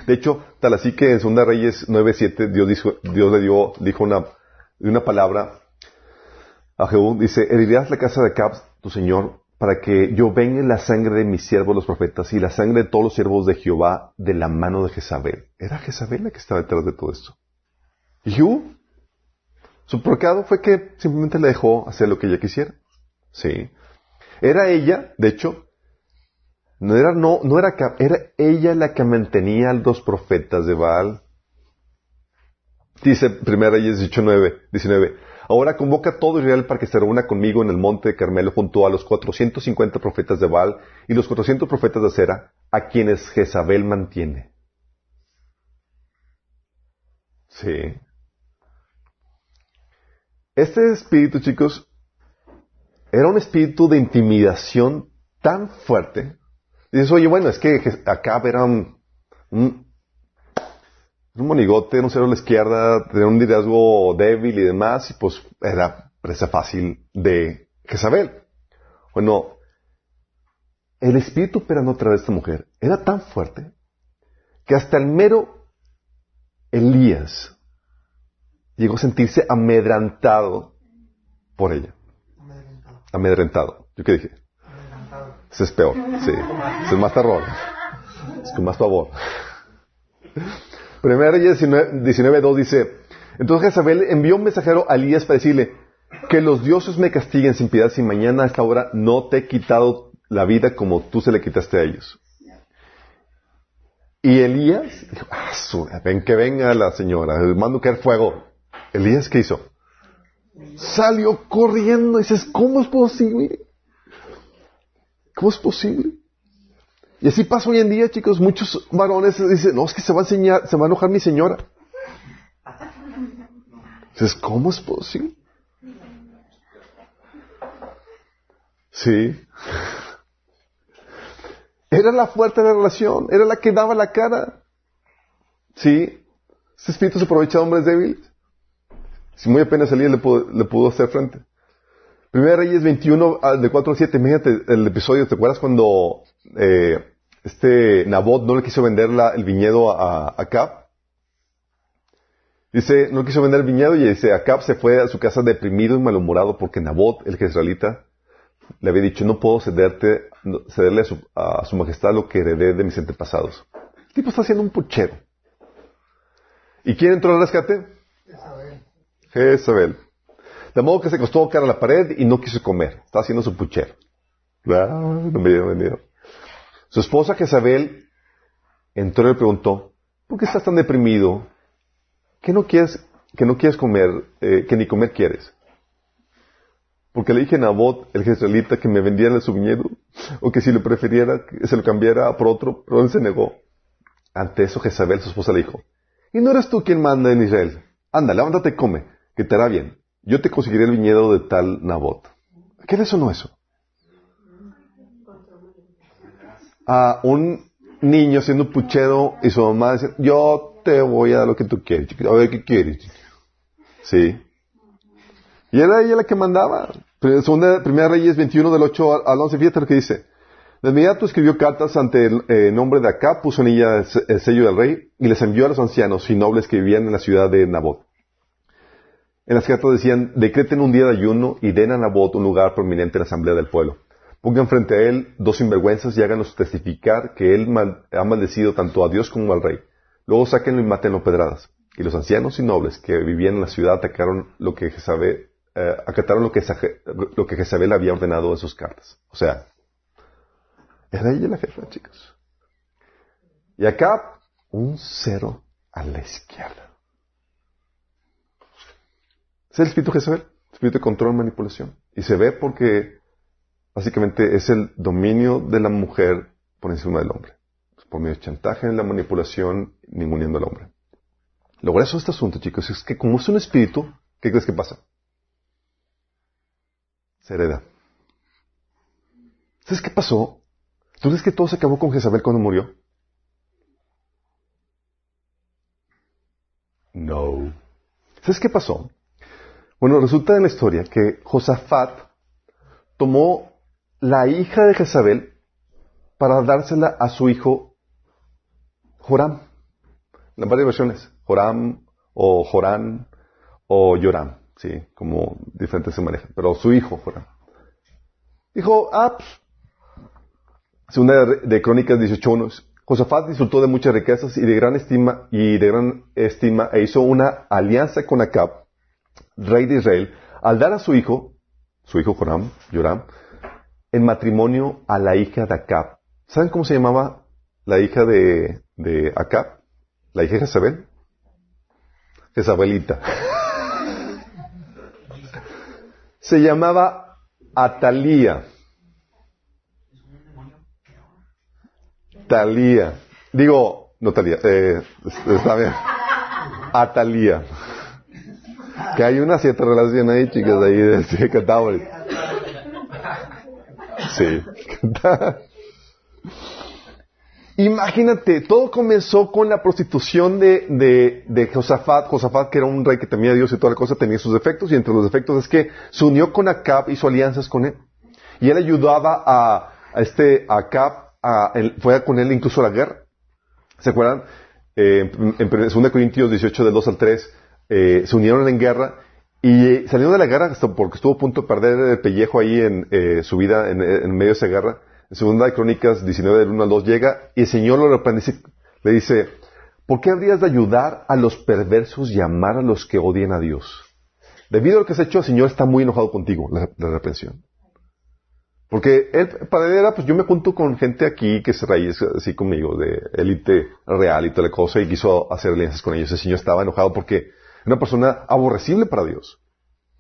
De hecho, tal así que en 2 Reyes 9.7 Dios, dijo, Dios le dio, dijo una, una palabra a Jehú, dice, herirás la casa de Acab, tu señor, para que yo venga la sangre de mis siervos los profetas y la sangre de todos los siervos de Jehová de la mano de Jezabel. Era Jezabel la que estaba detrás de todo esto. Jehú, su pecado fue que simplemente le dejó hacer lo que ella quisiera. Sí. Era ella, de hecho, no era, no, no era, era ella la que mantenía a los profetas de Baal. Dice 1 Reyes 19, 19. Ahora convoca a todo Israel para que se reúna conmigo en el monte de Carmelo junto a los 450 profetas de Baal y los 400 profetas de Acera, a quienes Jezabel mantiene. Sí. Este espíritu, chicos, era un espíritu de intimidación tan fuerte. Dices, oye, bueno, es que Acab era un, un, un monigote, un cero a la izquierda, tenía un liderazgo débil y demás, y pues era presa fácil de Jezabel. Bueno, el espíritu operando a través de esta mujer era tan fuerte que hasta el mero Elías llegó a sentirse amedrantado por ella. Amedrentado. Amedrentado. ¿Yo qué dije? Amedrentado. Ese es peor, sí. Ese es más terror. Es con más favor. Primera Reyes 19.2 dice, entonces Jezabel envió un mensajero a Elías para decirle, que los dioses me castiguen sin piedad si mañana a esta hora no te he quitado la vida como tú se le quitaste a ellos. Y Elías dijo, ah, ven que venga la señora, mando caer fuego. Elías, ¿qué hizo? Salió corriendo y dices, ¿cómo es posible? ¿Cómo es posible? Y así pasa hoy en día, chicos. Muchos varones dicen, no, es que se va a enseñar, se va a enojar mi señora. Dices, ¿cómo es posible? Sí. Era la fuerte de la relación, era la que daba la cara. Sí. Ese espíritu se aprovecha de hombres débiles. Si muy apenas salía le le pudo hacer frente. Primera Reyes 21, ah, de 4 al 7, imagínate el episodio, ¿te acuerdas cuando eh, este Nabot no le quiso vender la- el viñedo a, a Acab? Dice, no quiso vender el viñedo y dice, Acab se fue a su casa deprimido y malhumorado porque Nabot, el jezreelita, le había dicho, no puedo cederte, cederle a su, a su majestad lo que heredé de mis antepasados. El tipo está haciendo un puchero. ¿Y quién entró al rescate? Isabel. Jezabel. De modo que se acostó cara a la pared y no quiso comer. Estaba haciendo su puchero. No me. Su esposa Jezabel entró y le preguntó, ¿por qué estás tan deprimido? ¿Que no quieres, que no quieres comer, eh, que ni comer quieres? Porque le dije a Nabot, el jezreelita, que me vendiera su viñedo, o que si lo prefiriera, se lo cambiara por otro, pero él se negó. Ante eso Jezabel, su esposa, le dijo, ¿y no eres tú quien manda en Israel? Anda, levántate y come, que te hará bien. Yo te conseguiré el viñedo de tal Nabot. ¿Qué le sonó eso? A un niño siendo puchero y su mamá dice, yo te voy a dar lo que tú quieres, chiquito. A ver, ¿qué quieres? chiquito?". Sí. Y era ella la que mandaba. Segunda, Primera Reyes 21 del 8 al 11, fíjate lo que dice. De inmediato escribió cartas ante el eh, nombre de Acá, puso en ella el, el sello del rey y les envió a los ancianos y nobles que vivían en la ciudad de Nabot. En las cartas decían, decreten un día de ayuno y den a Nabot un lugar prominente en la asamblea del pueblo. Pongan frente a él dos sinvergüenzas y háganos testificar que él ha maldecido tanto a Dios como al rey. Luego sáquenlo y mátenlo pedradas. Y los ancianos y nobles que vivían en la ciudad atacaron lo que Jezabel, eh, acataron lo que, lo que Jezabel había ordenado en sus cartas. O sea, era ella la jefa, chicos. Y acá, un cero a la izquierda. Es el espíritu Jezabel, espíritu de control y manipulación. Y se ve porque básicamente es el dominio de la mujer por encima del hombre. Por medio de chantaje, la manipulación, ninguneando al hombre. Lo grueso de este asunto, chicos, es que como es un espíritu, ¿qué crees que pasa? Se hereda. ¿Sabes qué pasó? ¿Tú crees que todo se acabó con Jezabel cuando murió? No. ¿Sabes qué pasó? Bueno, resulta en la historia que Josafat tomó la hija de Jezabel para dársela a su hijo Joram. En varias versiones. Joram o Jorán o Yoram. Sí, como diferentes se manejan. Pero su hijo Joram. Dijo, ah, pues, Segunda de, de Crónicas 18.1. Josafat disfrutó de muchas riquezas y de gran estima y de gran estima e hizo una alianza con Acab, rey de Israel, al dar a su hijo, su hijo Joram, Joram, en matrimonio a la hija de Acab. ¿Saben cómo se llamaba la hija de, de Acab? La hija de Jezabel. Jezabelita. se llamaba Atalía. Talía. Digo, no Talía, eh, está bien. Atalía. Que hay una cierta relación ahí, chicas, ahí de Cantabria. Sí. Imagínate, todo comenzó con la prostitución de, de, Josafat. Josafat, que era un rey que temía a Dios y toda la cosa, tenía sus defectos, y entre los defectos es que se unió con Acab, hizo alianzas con él. Y él ayudaba a, a este Acab, a, fue con él incluso a la guerra. ¿Se acuerdan? Eh, en, en 2 Corintios 18, del 2 al 3, eh, se unieron en guerra y eh, salieron de la guerra porque estuvo a punto de perder el pellejo ahí en eh, su vida en, medio de esa guerra. En segunda de Crónicas 19, del 1 al 2 llega y el Señor lo reprende le dice, ¿por qué habrías de ayudar a los perversos y amar a los que odian a Dios? Debido a lo que has hecho, el Señor está muy enojado contigo, la, la reprensión. Porque él, para él era, pues yo me junto con gente aquí que se raíz así conmigo, de élite real y toda la cosa, y quiso hacer alianzas con ellos. El Señor estaba enojado porque una persona aborrecible para Dios.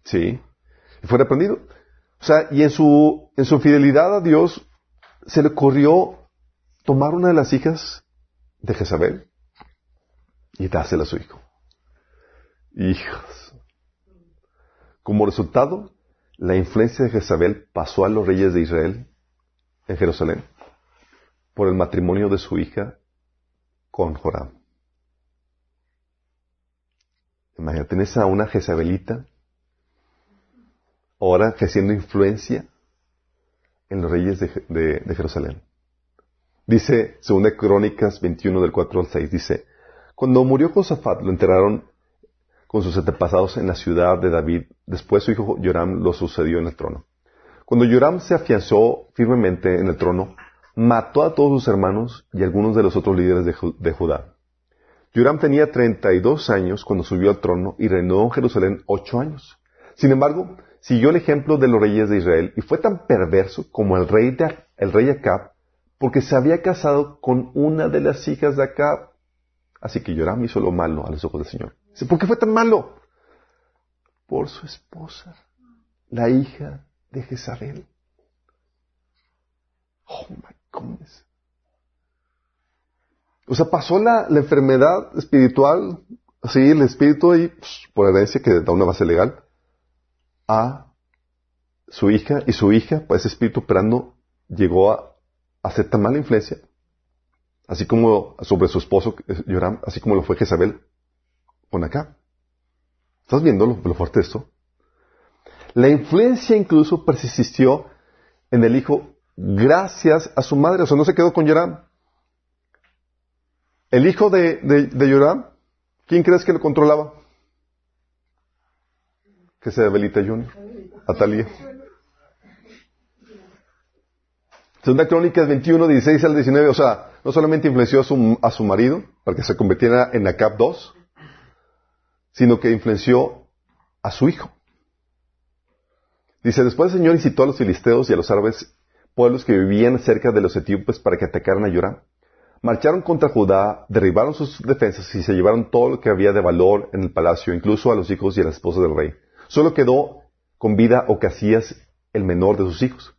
¿Sí? Y fue reprendido. O sea, y en su, en su fidelidad a Dios, se le ocurrió tomar una de las hijas de Jezabel y dársela a su hijo. Hijos. Como resultado, la influencia de Jezabel pasó a los reyes de Israel en Jerusalén por el matrimonio de su hija con Joram. Imagínate, tienes a una Jezabelita ahora ejerciendo influencia en los reyes de, Jerusalén. Dice, según de Crónicas 21 del 4 al 6, dice, cuando murió Josafat lo enterraron con sus antepasados en la ciudad de David. Después su hijo Joram lo sucedió en el trono. Cuando Joram se afianzó firmemente en el trono, mató a todos sus hermanos y algunos de los otros líderes de Judá. Joram tenía 32 años cuando subió al trono y reinó en Jerusalén ocho años. Sin embargo, siguió el ejemplo de los reyes de Israel y fue tan perverso como el rey, Acab, porque se había casado con una de las hijas de Acab. Así que Joram hizo lo malo a los ojos del Señor. ¿por qué fue tan malo? Por su esposa, la hija de Jezabel. Oh my goodness. O sea, pasó la, la enfermedad espiritual, así, el espíritu y pues, por herencia que da una base legal, a su hija, y su hija, pues ese espíritu operando, llegó a, a hacer tan mala influencia, así como sobre su esposo, eh, Joram, así como lo fue Jezabel con acá. ¿Estás viendo lo, fuerte de esto? La influencia incluso persistió en el hijo gracias a su madre, o sea, no se quedó con Joram. El hijo de, de, de Joram, ¿quién crees que lo controlaba? Que sea Belita Junior, Atalía. Segunda Crónicas 21, 16 al 19, o sea, no solamente influenció a su, a su marido para que se convirtiera en Acab 2, sino que influenció a su hijo. Dice, después el Señor incitó a los filisteos y a los árabes, pueblos que vivían cerca de los etíopes, para que atacaran a Joram. Marcharon contra Judá, derribaron sus defensas y se llevaron todo lo que había de valor en el palacio, incluso a los hijos y a la esposa del rey. Solo quedó con vida Ocasías, el menor de sus hijos.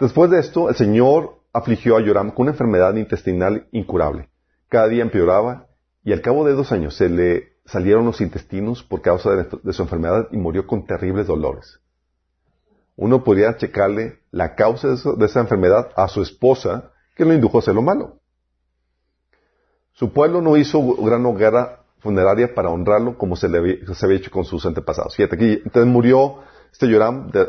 Después de esto, el Señor afligió a Joram con una enfermedad intestinal incurable. Cada día empeoraba y al cabo de dos años se le salieron los intestinos por causa de, su enfermedad y murió con terribles dolores. Uno podría checarle la causa de esa enfermedad a su esposa que lo indujo a hacer lo malo. Su pueblo no hizo gran hoguera funeraria para honrarlo como se, le había, hecho con sus antepasados. Fíjate aquí, entonces murió este Joram de-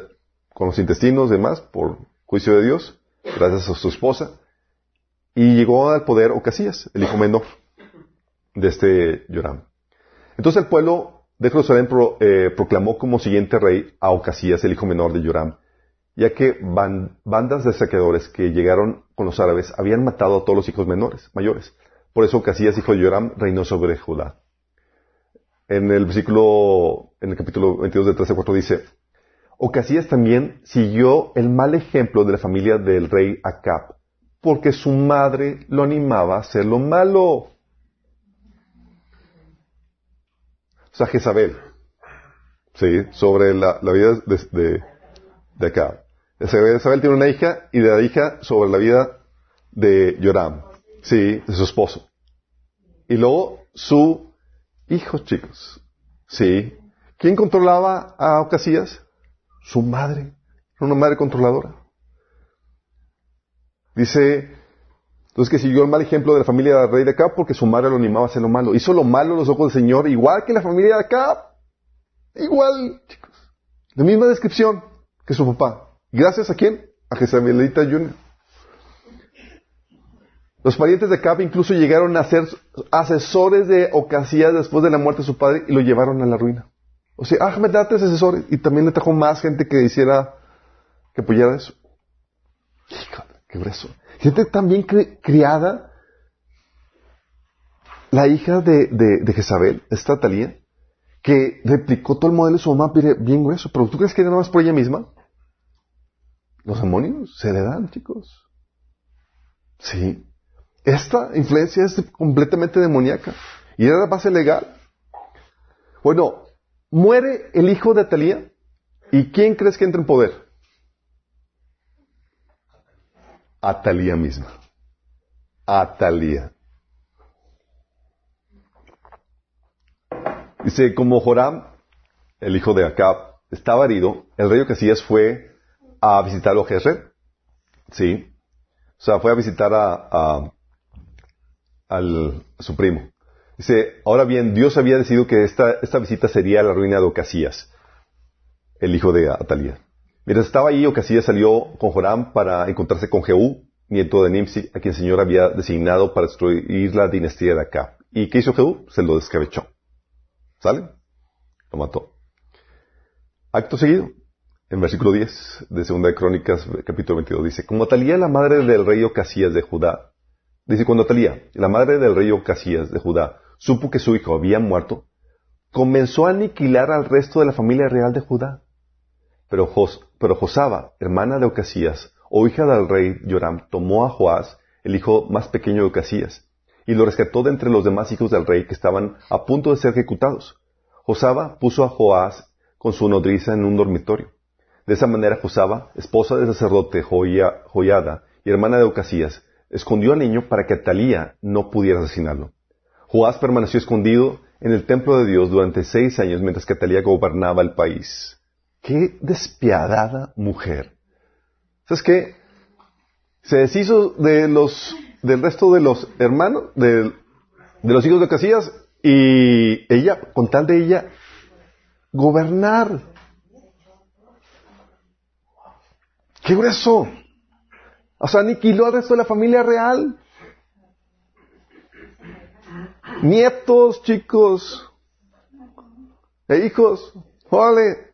con los intestinos y demás por juicio de Dios, gracias a su esposa, y llegó al poder Ocasías, el hijo menor de este Joram. Entonces el pueblo de Jerusalén eh, proclamó como siguiente rey a Ocasías, el hijo menor de Joram, ya que ban- bandas de saqueadores que llegaron con los árabes habían matado a todos los hijos menores, mayores. Por eso Ocasías, hijo de Joram, reinó sobre Judá. En el versículo, en el capítulo 22 de 13 a 4 dice, Ocasías también siguió el mal ejemplo de la familia del rey Acab, porque su madre lo animaba a hacer lo malo. O sea, Jezabel, ¿sí? sobre la, vida de, de, de Acab. Jezabel tiene una hija y de la hija sobre la vida de Joram, ¿sí? de su esposo. Y luego su hijo, chicos. ¿Sí? ¿Quién controlaba a Ocasías? Su madre. Una madre controladora. Dice, entonces que siguió el mal ejemplo de la familia del rey de acá porque su madre lo animaba a hacer lo malo. Hizo lo malo a los ojos del Señor, igual que la familia de acá. Igual, chicos. La misma descripción que su papá. ¿Gracias a quién? A Jezabelita Jr. Los parientes de Acab incluso llegaron a ser asesores de Ocasías después de la muerte de su padre y lo llevaron a la ruina. O sea, Ahmed date asesores y también le trajo más gente que hiciera, que apoyara eso. Híjole, qué grueso. Gente también cri criada, la hija de, de, de Jezabel, esta Talía, que replicó todo el modelo de su mamá bien grueso. Pero ¿tú crees que era nada más por ella misma? Los demonios se le dan, chicos. Sí. Esta influencia es completamente demoníaca. Y era la base legal. Bueno, muere el hijo de Atalía. ¿Y quién crees que entra en poder? Atalía misma. Atalía. Dice, como Joram, el hijo de Acab, estaba herido, el rey Ocasías fue a visitarlo a Jezreel. Sí. O sea, fue a visitar a al, a su primo. Dice, ahora bien, Dios había decidido que esta, esta visita sería la ruina de Ocasías, el hijo de Atalía. Mientras estaba ahí, Ocasías salió con Joram para encontrarse con Jehú, nieto de Nimsi, a quien el Señor había designado para destruir la dinastía de Acá. ¿Y qué hizo Jehú? Se lo descabechó. ¿Sale? Lo mató. Acto seguido, en versículo 10 de Segunda de Crónicas, capítulo 22, dice, como Atalía, la madre del rey Ocasías de Judá, Dice, cuando Talía, la madre del rey Ocasías de Judá, supo que su hijo había muerto, comenzó a aniquilar al resto de la familia real de Judá. Pero, Jos, pero Josaba, hermana de Ocasías, o hija del rey Joram, tomó a Joás, el hijo más pequeño de Ocasías, y lo rescató de entre los demás hijos del rey que estaban a punto de ser ejecutados. Josaba puso a Joás con su nodriza en un dormitorio. De esa manera Josaba, esposa del sacerdote Joiada y hermana de Ocasías, escondió al niño para que Atalía no pudiera asesinarlo. Joás permaneció escondido en el templo de Dios durante seis años mientras que Atalía gobernaba el país. ¡Qué despiadada mujer! ¿Sabes qué? Se deshizo de los, del resto de los hermanos, de, de los hijos de Casillas, y ella, con tal de ella, gobernar. ¡Qué grueso! O sea, aniquiló al resto de la familia real. Nietos, chicos. E hijos. Órale.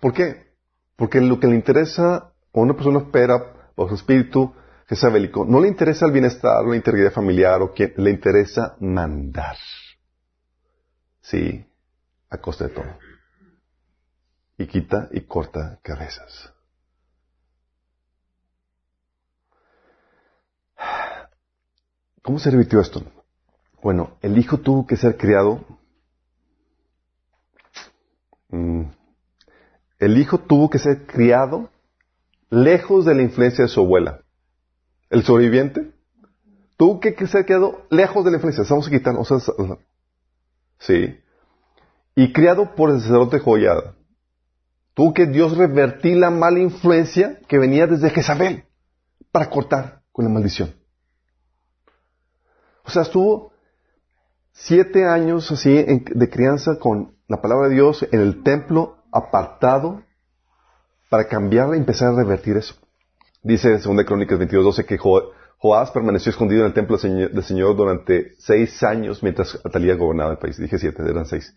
¿Por qué? Porque lo que le interesa a una persona espera por su espíritu jezabelico, no le interesa el bienestar o la integridad familiar o quien, le interesa mandar. Sí, a costa de todo. Y quita y corta cabezas. ¿Cómo se revirtió esto? Bueno, el hijo tuvo que ser criado. Mm, el hijo tuvo que ser criado lejos de la influencia de su abuela. El sobreviviente tuvo que ser criado lejos de la influencia. Vamos a quitar, sí. Y criado por el sacerdote Joyada. Tuvo que Dios revertir la mala influencia que venía desde Jezabel para cortar con la maldición. O sea, estuvo siete años así de crianza con la palabra de Dios en el templo apartado para cambiarla y empezar a revertir eso. Dice en 2 Crónicas 22.12 que Joás permaneció escondido en el templo del Señor durante seis años mientras Atalía gobernaba el país. Dije siete, eran seis.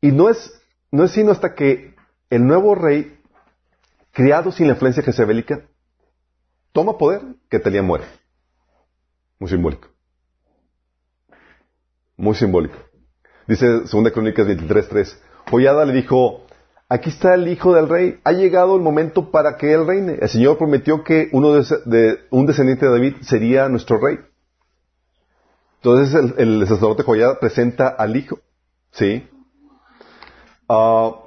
Y no es, no es sino hasta que el nuevo rey, criado sin la influencia jezebélica, toma poder que Atalía muere. Muy simbólico. Muy simbólico. Dice 2 Crónicas 23.3. Joyada le dijo aquí está el hijo del rey, ha llegado el momento para que él reine. El Señor prometió que uno de, un descendiente de David sería nuestro rey. Entonces el, sacerdote Joyada presenta al hijo, ¿sí? Ah,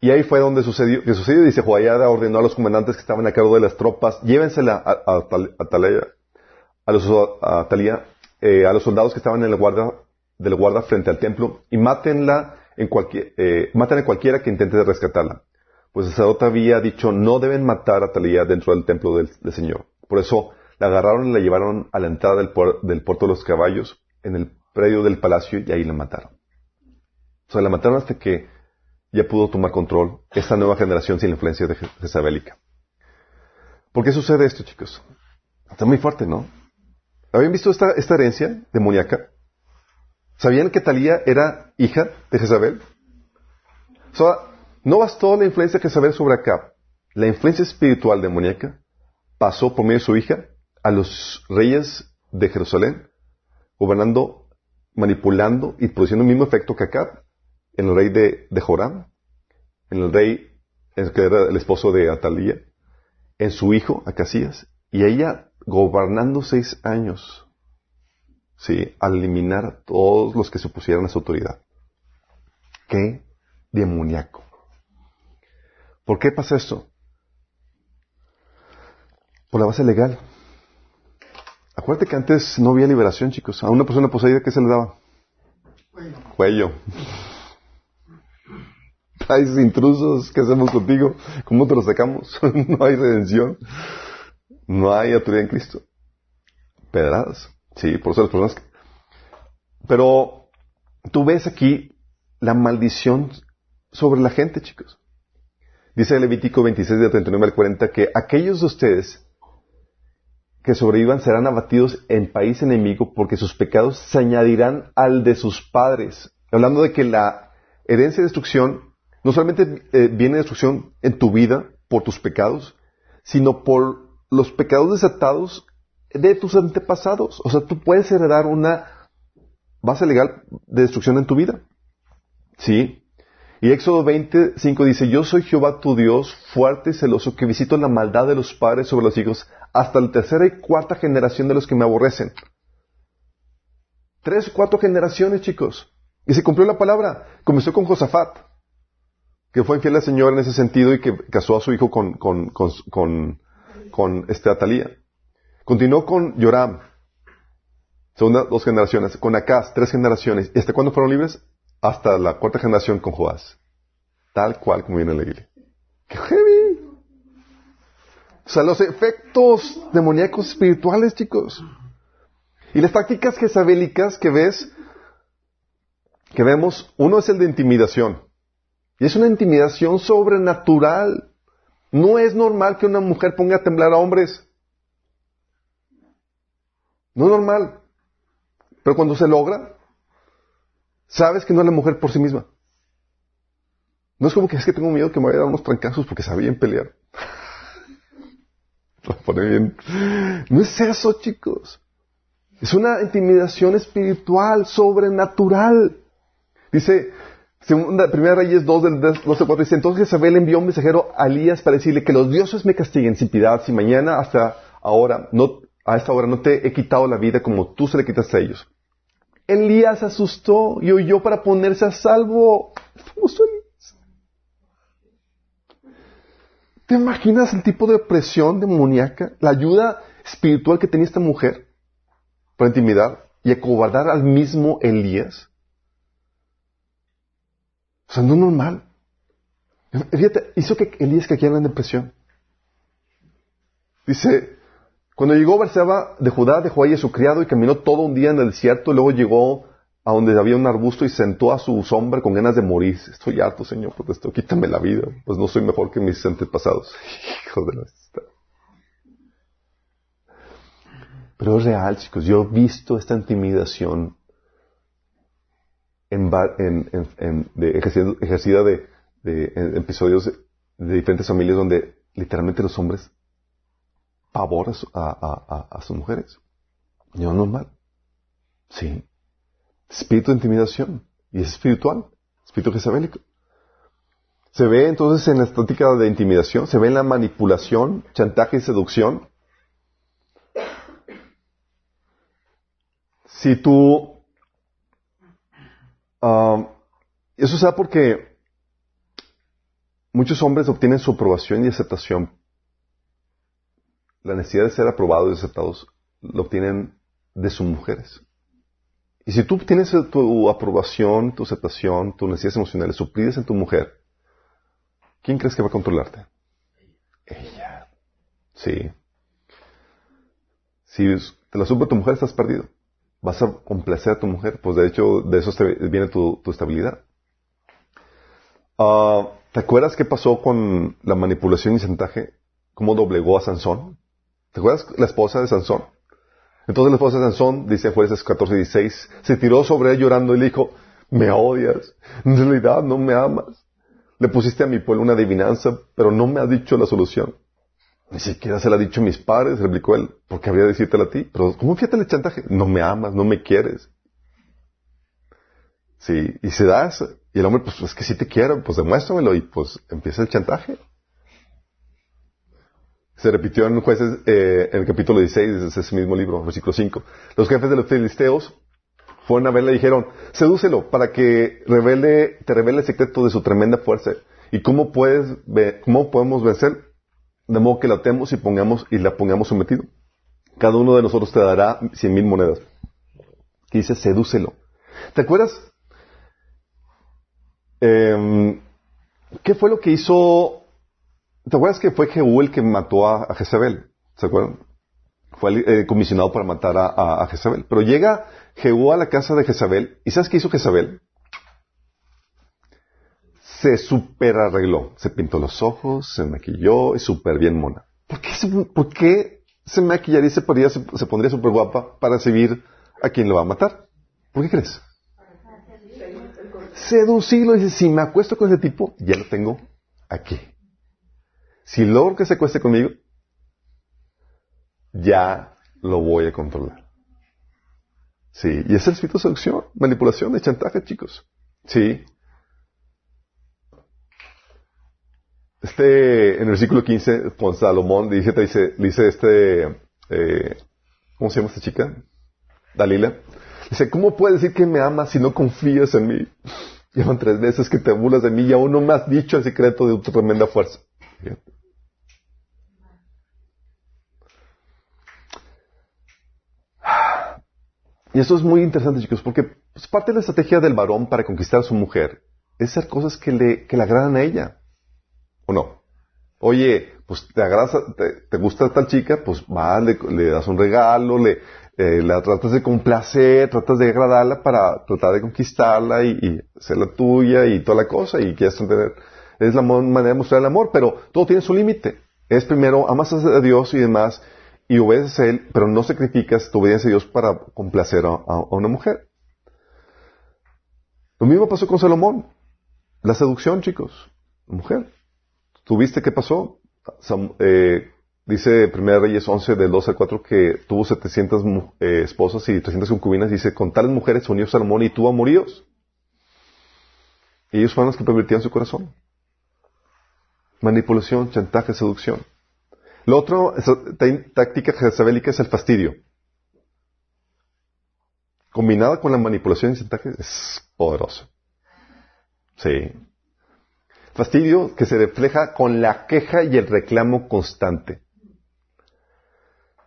y ahí fue donde sucedió, que sucedió, dice Joyada ordenó a los comandantes que estaban a cargo de las tropas, llévensela a, a, a a los, a Talía, eh, a los soldados que estaban en el guarda, del guarda frente al templo y mátenla en cualquier, eh, maten a cualquiera que intente rescatarla. Pues el sacerdote había dicho, no deben matar a Talía dentro del templo del, Señor. Por eso la agarraron y la llevaron a la entrada del, puer- del puerto de los caballos, en el predio del palacio, y ahí la mataron. O sea, la mataron hasta que ya pudo tomar control esta nueva generación sin la influencia de Je- jezabelica. ¿Por qué sucede esto, chicos? Está muy fuerte, ¿no? ¿Habían visto esta, esta herencia demoníaca? ¿Sabían que Talía era hija de Jezabel? No bastó la influencia de Jezabel sobre Acab. La influencia espiritual demoníaca pasó por medio de su hija a los reyes de Jerusalén, gobernando, manipulando y produciendo el mismo efecto que Acab, en el rey de, de Joram, en el rey en que era el esposo de Atalía, en su hijo Acasías, y ella gobernando seis años, sí, al eliminar a todos los que se opusieran a su autoridad. ¡Qué demoníaco! ¿Por qué pasa esto? Por la base legal. Acuérdate que antes no había liberación, chicos. A una persona poseída, ¿qué se le daba? Bueno, Cuello. Traes intrusos, ¿qué hacemos contigo? ¿Cómo te los sacamos? no hay redención. No hay autoridad en Cristo. Pedradas. Sí, por eso las personas... Pero tú ves aquí la maldición sobre la gente, chicos. Dice Levítico 26, de 39 al 40, que aquellos de ustedes que sobrevivan serán abatidos en país enemigo porque sus pecados se añadirán al de sus padres. Hablando de que la herencia de destrucción no solamente eh, viene destrucción en tu vida por tus pecados, sino por los pecados desatados de tus antepasados. O sea, tú puedes heredar una base legal de destrucción en tu vida. ¿Sí? Y Éxodo 25 dice, yo soy Jehová tu Dios, fuerte y celoso, que visito la maldad de los padres sobre los hijos, hasta la tercera y cuarta generación de los que me aborrecen. Tres cuatro generaciones, chicos. Y se cumplió la palabra. Comenzó con Josafat, que fue infiel al Señor en ese sentido y que casó a su hijo con, con, con este Atalía. Continuó con Yoram, segunda dos generaciones, con Acaz, tres generaciones. ¿Y hasta cuándo fueron libres? Hasta la cuarta generación con Joás. Tal cual como viene en la Biblia. ¡Qué heavy! O sea, los efectos demoníacos espirituales, chicos. Y las tácticas jezabélicas que ves, que vemos, uno es el de intimidación. Y es una intimidación sobrenatural. No es normal que una mujer ponga a temblar a hombres. No es normal. Pero cuando se logra, sabes que no es la mujer por sí misma. No es como que es que tengo miedo que me vaya a dar unos trancazos porque sabían pelear. Pone bien. No es eso, chicos. Es una intimidación espiritual, sobrenatural. Dice, segunda, primera Reyes 2 del 12 4 dice, entonces Isabel envió un mensajero a Elías para decirle que los dioses me castiguen sin piedad, si mañana hasta ahora, no, a esta hora no te he quitado la vida como tú se le quitaste a ellos. Elías asustó y huyó para ponerse a salvo. ¿Te imaginas el tipo de opresión demoníaca? La ayuda espiritual que tenía esta mujer para intimidar y acobardar al mismo Elías. O sea, no normal. Fíjate, hizo que Elías cayera en depresión. Dice, cuando llegó Berseba de Judá, dejó ahí a su criado y caminó todo un día en el desierto, y luego llegó a donde había un arbusto y sentó a su sombra con ganas de morir. Estoy harto, Señor, protesto, quítame la vida, pues no soy mejor que mis antepasados. Hijo de la... Pero es real, chicos. Yo he visto esta intimidación ejercida, de, episodios de, diferentes familias donde literalmente los hombres pavor a, su- a- a- a- a sus mujeres. No es normal. Sí. Espíritu de intimidación. Y es espiritual. Espíritu jezabélico. Se ve entonces en la estática de intimidación, se ve en la manipulación, chantaje y seducción. Si tú... ah, eso se da porque muchos hombres obtienen su aprobación y aceptación. La necesidad de ser aprobados y aceptados lo obtienen de sus mujeres. Y si tú tienes tu aprobación, tu aceptación, tus necesidades emocionales suplidas en tu mujer, ¿quién crees que va a controlarte? Ella. Sí. Si te la supo tu mujer, estás perdido. Vas a complacer a tu mujer, pues de hecho de eso viene tu, tu estabilidad. Ah, ¿Te acuerdas qué pasó con la manipulación y chantaje? ¿Cómo doblegó a Sansón? ¿Te acuerdas la esposa de Sansón? Entonces la esposa de Sansón, dice jueces 14 y 16, se tiró sobre él llorando y le dijo, me odias, en realidad no me amas. Le pusiste a mi pueblo una adivinanza, pero no me has dicho la solución. Ni siquiera se la ha dicho a mis padres, replicó él, porque habría de decírtela a ti. Pero ¿cómo fíjate el chantaje? No me amas, no me quieres. Sí, y se da eso. Y el hombre, pues es que sí te quiero, pues demuéstramelo. Y pues empieza el chantaje. Se repitió en jueces, eh, en el capítulo 16 de ese mismo libro, versículo 5. Los jefes de los filisteos fueron a verle y dijeron, sedúcelo para que revele, te revele el secreto de su tremenda fuerza. ¿Y cómo puedes, cómo podemos vencer? De modo que la atemos y pongamos, y la pongamos sometido. Cada uno de nosotros te dará cien mil monedas. Dice, sedúcelo. ¿Te acuerdas? Em, ¿Qué fue lo que hizo? ¿Te acuerdas que fue Jehú el que mató a, a Jezabel? ¿Se acuerdan? Fue eh, comisionado para matar a, a- Jezabel. Pero llega Jehú a la casa de Jezabel. ¿Y sabes qué hizo Jezabel? Se super arregló. Se pintó los ojos, se maquilló y súper bien mona. ¿Por qué, se, por se maquillaría y se, pondría- se, pondría súper guapa para recibir a quien lo va a matar? ¿Por qué crees? Seducirlo. Dice, si me acuesto con ese tipo, ya lo tengo aquí. Si logro que se acueste conmigo, ya lo voy a controlar. Sí, y es el espíritu de seducción, manipulación, de chantaje, chicos. Sí. Este, en el versículo 15, con Salomón, dice, te dice, dice este, eh, ¿cómo se llama esta chica? Dalila. Dice, ¿cómo puedes decir que me amas si no confías en mí? Llevan tres veces que te burlas de mí y aún no me has dicho el secreto de tu tremenda fuerza. Y eso es muy interesante, chicos, porque pues, parte de la estrategia del varón para conquistar a su mujer es hacer cosas que le, que le agradan a ella. ¿O no? Oye, pues te agradas, a- te, te gusta tal chica, pues vas, le, le das un regalo, le, eh, la tratas de complacer, tratas de agradarla para tratar de conquistarla y, y hacerla tuya y toda la cosa y quieres tener, es la manera de mostrar el amor, pero todo tiene su límite. Es primero, amas a Dios y demás, y obedeces a Él, pero no sacrificas tu obediencia a Dios para complacer a, a- a una mujer. Lo mismo pasó con Salomón. La seducción, chicos. La mujer. ¿Tuviste qué pasó? Eh, dice 1 Reyes 11, del 2 al 4, que tuvo 700 mu- eh, esposas y 300 concubinas. Dice, con tales mujeres unió Salomón y tuvo amoríos. Y ellos fueron los que pervertían su corazón. Manipulación, chantaje, seducción. Lo otro, táctica jezabelica es el fastidio. Combinada con la manipulación y chantaje es poderoso. Sí. Fastidio que se refleja con la queja y el reclamo constante.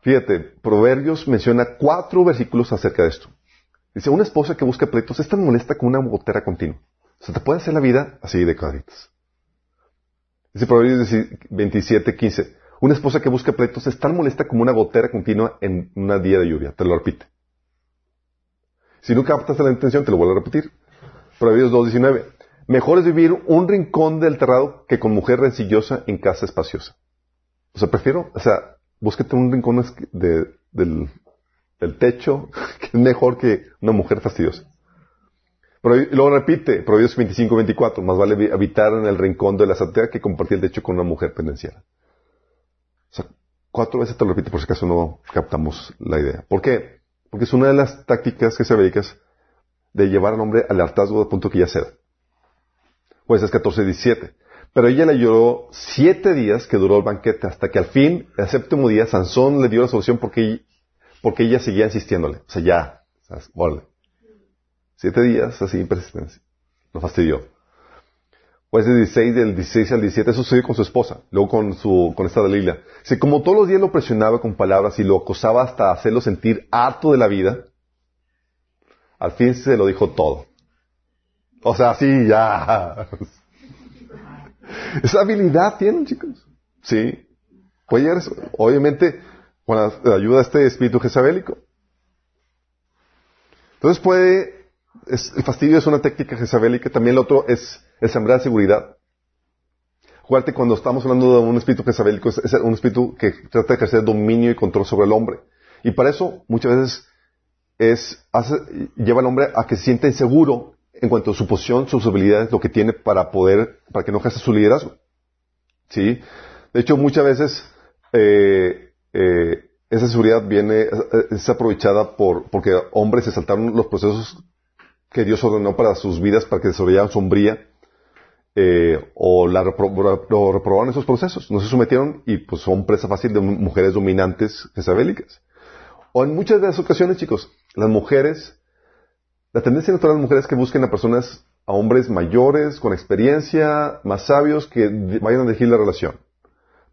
Fíjate, Proverbios menciona cuatro versículos acerca de esto. Dice, una esposa que busca pleitos es tan molesta como una gotera continua. O sea, te puede hacer la vida así de cuadritos. Dice Proverbios 27, 15. Una esposa que busca pleitos es tan molesta como una gotera continua en un día de lluvia. Te lo repite. Si no captas la intención, te lo vuelvo a repetir. Proverbios 2, 19. Mejor es vivir un rincón del terrado que con mujer rencillosa en casa espaciosa. O sea, prefiero, o sea, búsquete un rincón del, del techo que es mejor que una mujer fastidiosa. Pero, luego repite, Proverbios 25, 24, más vale habitar en el rincón de la azotea que compartir el techo con una mujer pendenciera. O sea, cuatro veces te lo repite por si acaso no captamos la idea. ¿Por qué? Porque es una de las tácticas que se dedicas de llevar al hombre al hartazgo de punto que ya ceda. Jueces 14, 17. Pero ella le lloró siete días que duró el banquete, hasta que al fin, el séptimo día, Sansón le dio la solución porque, porque ella seguía insistiéndole. O sea, ya. Órale. Siete días, así, persistencia. Lo fastidió. Pues del 16, del 16 al 17, eso sucedió con su esposa, luego con su, con esta Dalila. Dice, como todos los días lo presionaba con palabras y lo acosaba hasta hacerlo sentir harto de la vida, al fin se lo dijo todo. O sea, sí, ya. Esa habilidad tienen, chicos. Sí. Puede llegar. Obviamente, con la ayuda de este espíritu jezabélico. Entonces puede, el fastidio es una técnica jezabélica, también el otro es el sembrar seguridad. Acuérdate cuando estamos hablando de un espíritu jezabélico, es, es un espíritu que trata de ejercer dominio y control sobre el hombre. Y para eso, muchas veces, es, hace- lleva al hombre a que se sienta inseguro en cuanto a su posición, sus habilidades, lo que tiene para poder, para que no ejerza su liderazgo. ¿Sí? De hecho, muchas veces, eh, eh, esa seguridad viene, eh, es aprovechada por, porque hombres se saltaron los procesos que Dios ordenó para sus vidas para que desarrollaran sombría, o la reprobaron esos procesos, no se sometieron y pues son presa fácil de mujeres dominantes jezabélicas. O en muchas de las ocasiones, chicos, las mujeres, la tendencia natural de las mujeres es que busquen a personas, a hombres mayores, con experiencia, más sabios, que vayan a dirigir la relación.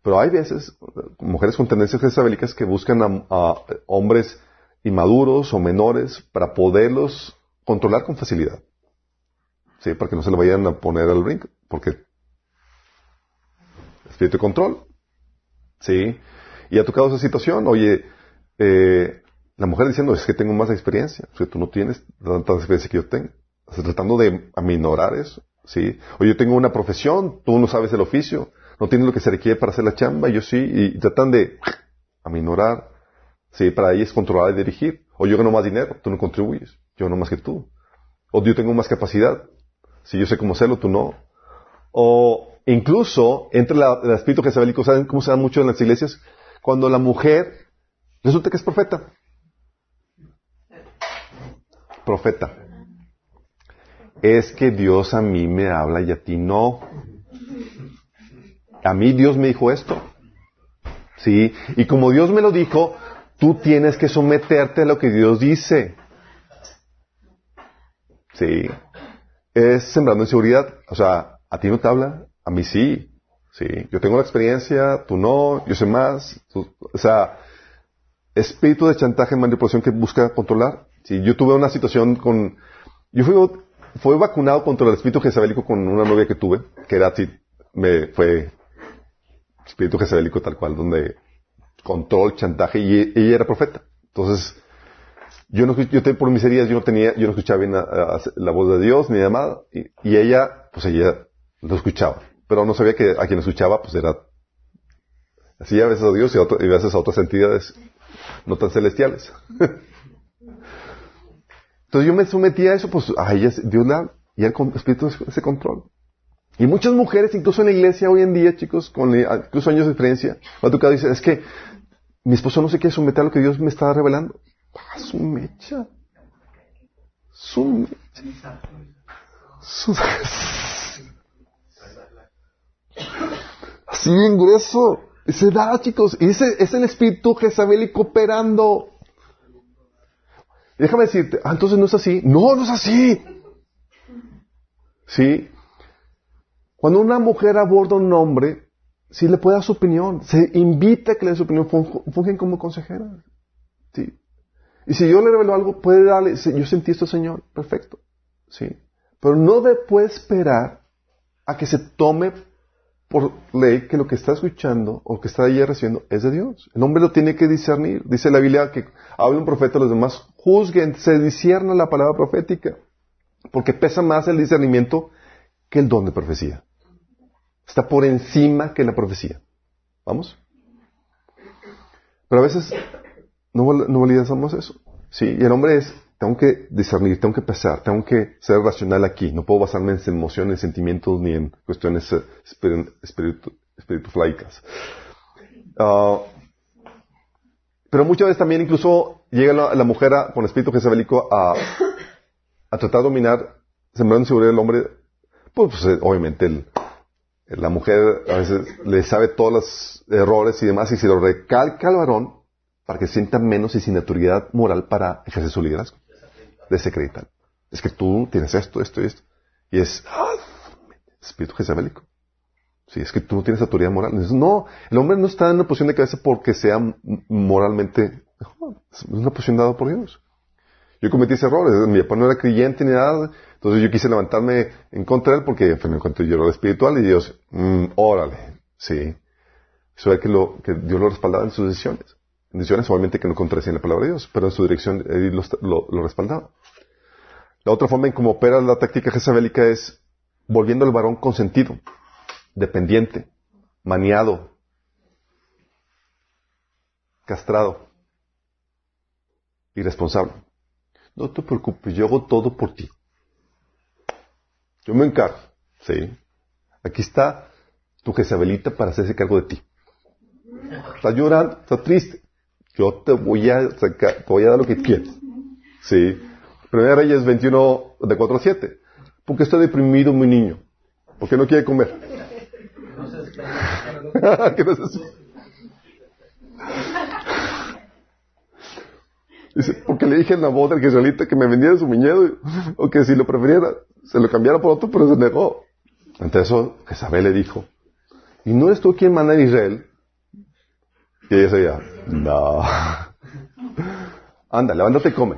Pero hay veces, mujeres con tendencias jezabélicas que buscan a, a hombres inmaduros o menores para poderlos controlar con facilidad. Sí, para que no se le vayan a poner al brinco, porque espíritu de control. Sí. Y ha tocado esa situación, oye, eh, la mujer diciendo, es que tengo más experiencia, o sea, tú no tienes tanta experiencia que yo tengo. O tratando de aminorar eso, sí. Oye, yo tengo una profesión, tú no sabes el oficio, no tienes lo que se requiere para hacer la chamba, yo sí, y tratan de aminorar, sí, para ellas controlar y dirigir. O yo gano más dinero, tú no contribuyes, yo no más que tú. O yo tengo más capacidad, si yo sé cómo hacerlo, tú no. O incluso entre el espíritu jezabélico, ¿saben cómo se da mucho en las iglesias? Cuando la mujer resulta que es profeta. Profeta. Es que Dios a mí me habla y a ti no. A mí Dios me dijo esto. Sí. Y como Dios me lo dijo, tú tienes que someterte a lo que Dios dice. Sí. Es sembrando inseguridad. O sea, a ti no te habla, a mí sí. Sí. Yo tengo la experiencia, tú no, yo sé más. o sea, espíritu de chantaje y manipulación que busca controlar. Sí. Yo tuve una situación con, yo fui, fui vacunado contra el espíritu jezabélico con una novia que tuve, que era así, me fue espíritu jezabélico tal cual, donde control, chantaje, y ella era profeta. Entonces, yo no, yo te- por mis heridas, yo no tenía, yo no escuchaba bien la voz de Dios, ni llamada, y, y ella, pues ella lo escuchaba. Pero no sabía que a quien escuchaba, pues era, así a veces a Dios y a, y a veces a otras entidades no tan celestiales. Entonces yo me sometí a eso, pues a ella, Dios habla, y el espíritu ese control. Y muchas mujeres, incluso en la iglesia hoy en día, chicos, con eh, incluso años de experiencia, me ha tocado decir, es que mi esposo no se quiere someter a lo que Dios me está revelando. Ah, su mecha. Su mecha. Su- Así bien grueso. Se da, chicos. Y ese es el espíritu jezabélico operando. Déjame decirte, ah, entonces no es así. No, no es así. ¿Sí? Cuando una mujer aborda a un hombre, sí le puede dar su opinión. Se invita a que le dé su opinión. Fun- Fungen como consejera. Sí. Y si yo le revelo algo, puede darle, "Sí, yo sentí esto, Señor. Perfecto. Sí. Pero no de- puede esperar a que se tome por ley que lo que está escuchando o que está ahí recibiendo es de Dios. El hombre lo tiene que discernir. Dice la Biblia que habla un profeta, los demás juzguen, se discierna la palabra profética. Porque pesa más el discernimiento que el don de profecía. Está por encima que la profecía. ¿Vamos? Pero a veces no, no validamos eso. Sí, y el hombre es, tengo que discernir, tengo que pensar, tengo que ser racional aquí. No puedo basarme en emociones, sentimientos, ni en cuestiones eh, espiri- espiritu, espiritualaicas. Ah, pero muchas veces también incluso llega la, mujer con espíritu jezabélico a, a tratar de dominar, sembrando inseguridad del hombre, pues, pues, eh, obviamente el, La mujer a veces le sabe todos los errores y demás y se lo recalca al varón para que sienta menos y sin autoridad moral para ejercer su liderazgo. Desacreditar. Es que tú tienes esto, esto y esto. Y es ¡ah! espíritu jezabélico. Sí, es que tú no tienes autoridad moral. No, el hombre no está en una posición de cabeza porque sea moralmente. Es una posición dada por Dios. Yo cometí ese error. Mi papá no era creyente ni nada. Entonces yo quise levantarme en contra de él porque me encontré yo era espiritual y Dios, mm, órale, sí. Eso es que, Dios lo respaldaba en sus decisiones. En decisiones obviamente que no contradecían la palabra de Dios, pero en su dirección él lo, lo- respaldaba. La otra forma en cómo opera la táctica jezabélica es volviendo al varón consentido, dependiente, maniado, castrado, irresponsable. No te preocupes, yo hago todo por ti. Yo me encargo. Sí. Aquí está tu Jezabelita para hacerse cargo de ti. Estás llorando, estás triste. Yo te voy a sacar, voy a dar lo que quieras. Sí. Primera Reyes 21, de 4 a 7. ¿Por qué está deprimido mi niño? ¿Por qué no quiere comer? Dice, porque le dije a Nabot al israelita que me vendiera su viñedo, o que si lo preferiera, se lo cambiara por otro, pero se negó. Ante eso, Jezabel le dijo, ¿y no eres tú quien manda Israel? Y ella decía, no. Anda, levántate y come,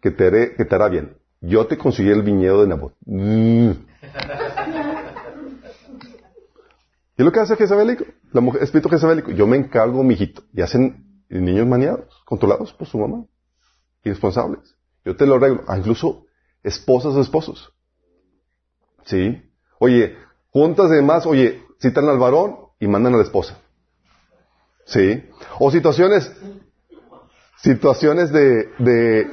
que te, haré- hará bien. Yo te conseguí el viñedo de Nabot. Mm. ¿Y lo que hace Jezabelico? La mujer, espíritu Jezabelico. Yo me encargo, mijito. Y hacen niños maniados, controlados por su mamá. Irresponsables. Yo te lo arreglo. Ah, incluso esposas o esposos. ¿Sí? Oye, juntas de más, oye, citan al varón y mandan a la esposa. ¿Sí? O situaciones, situaciones de, de,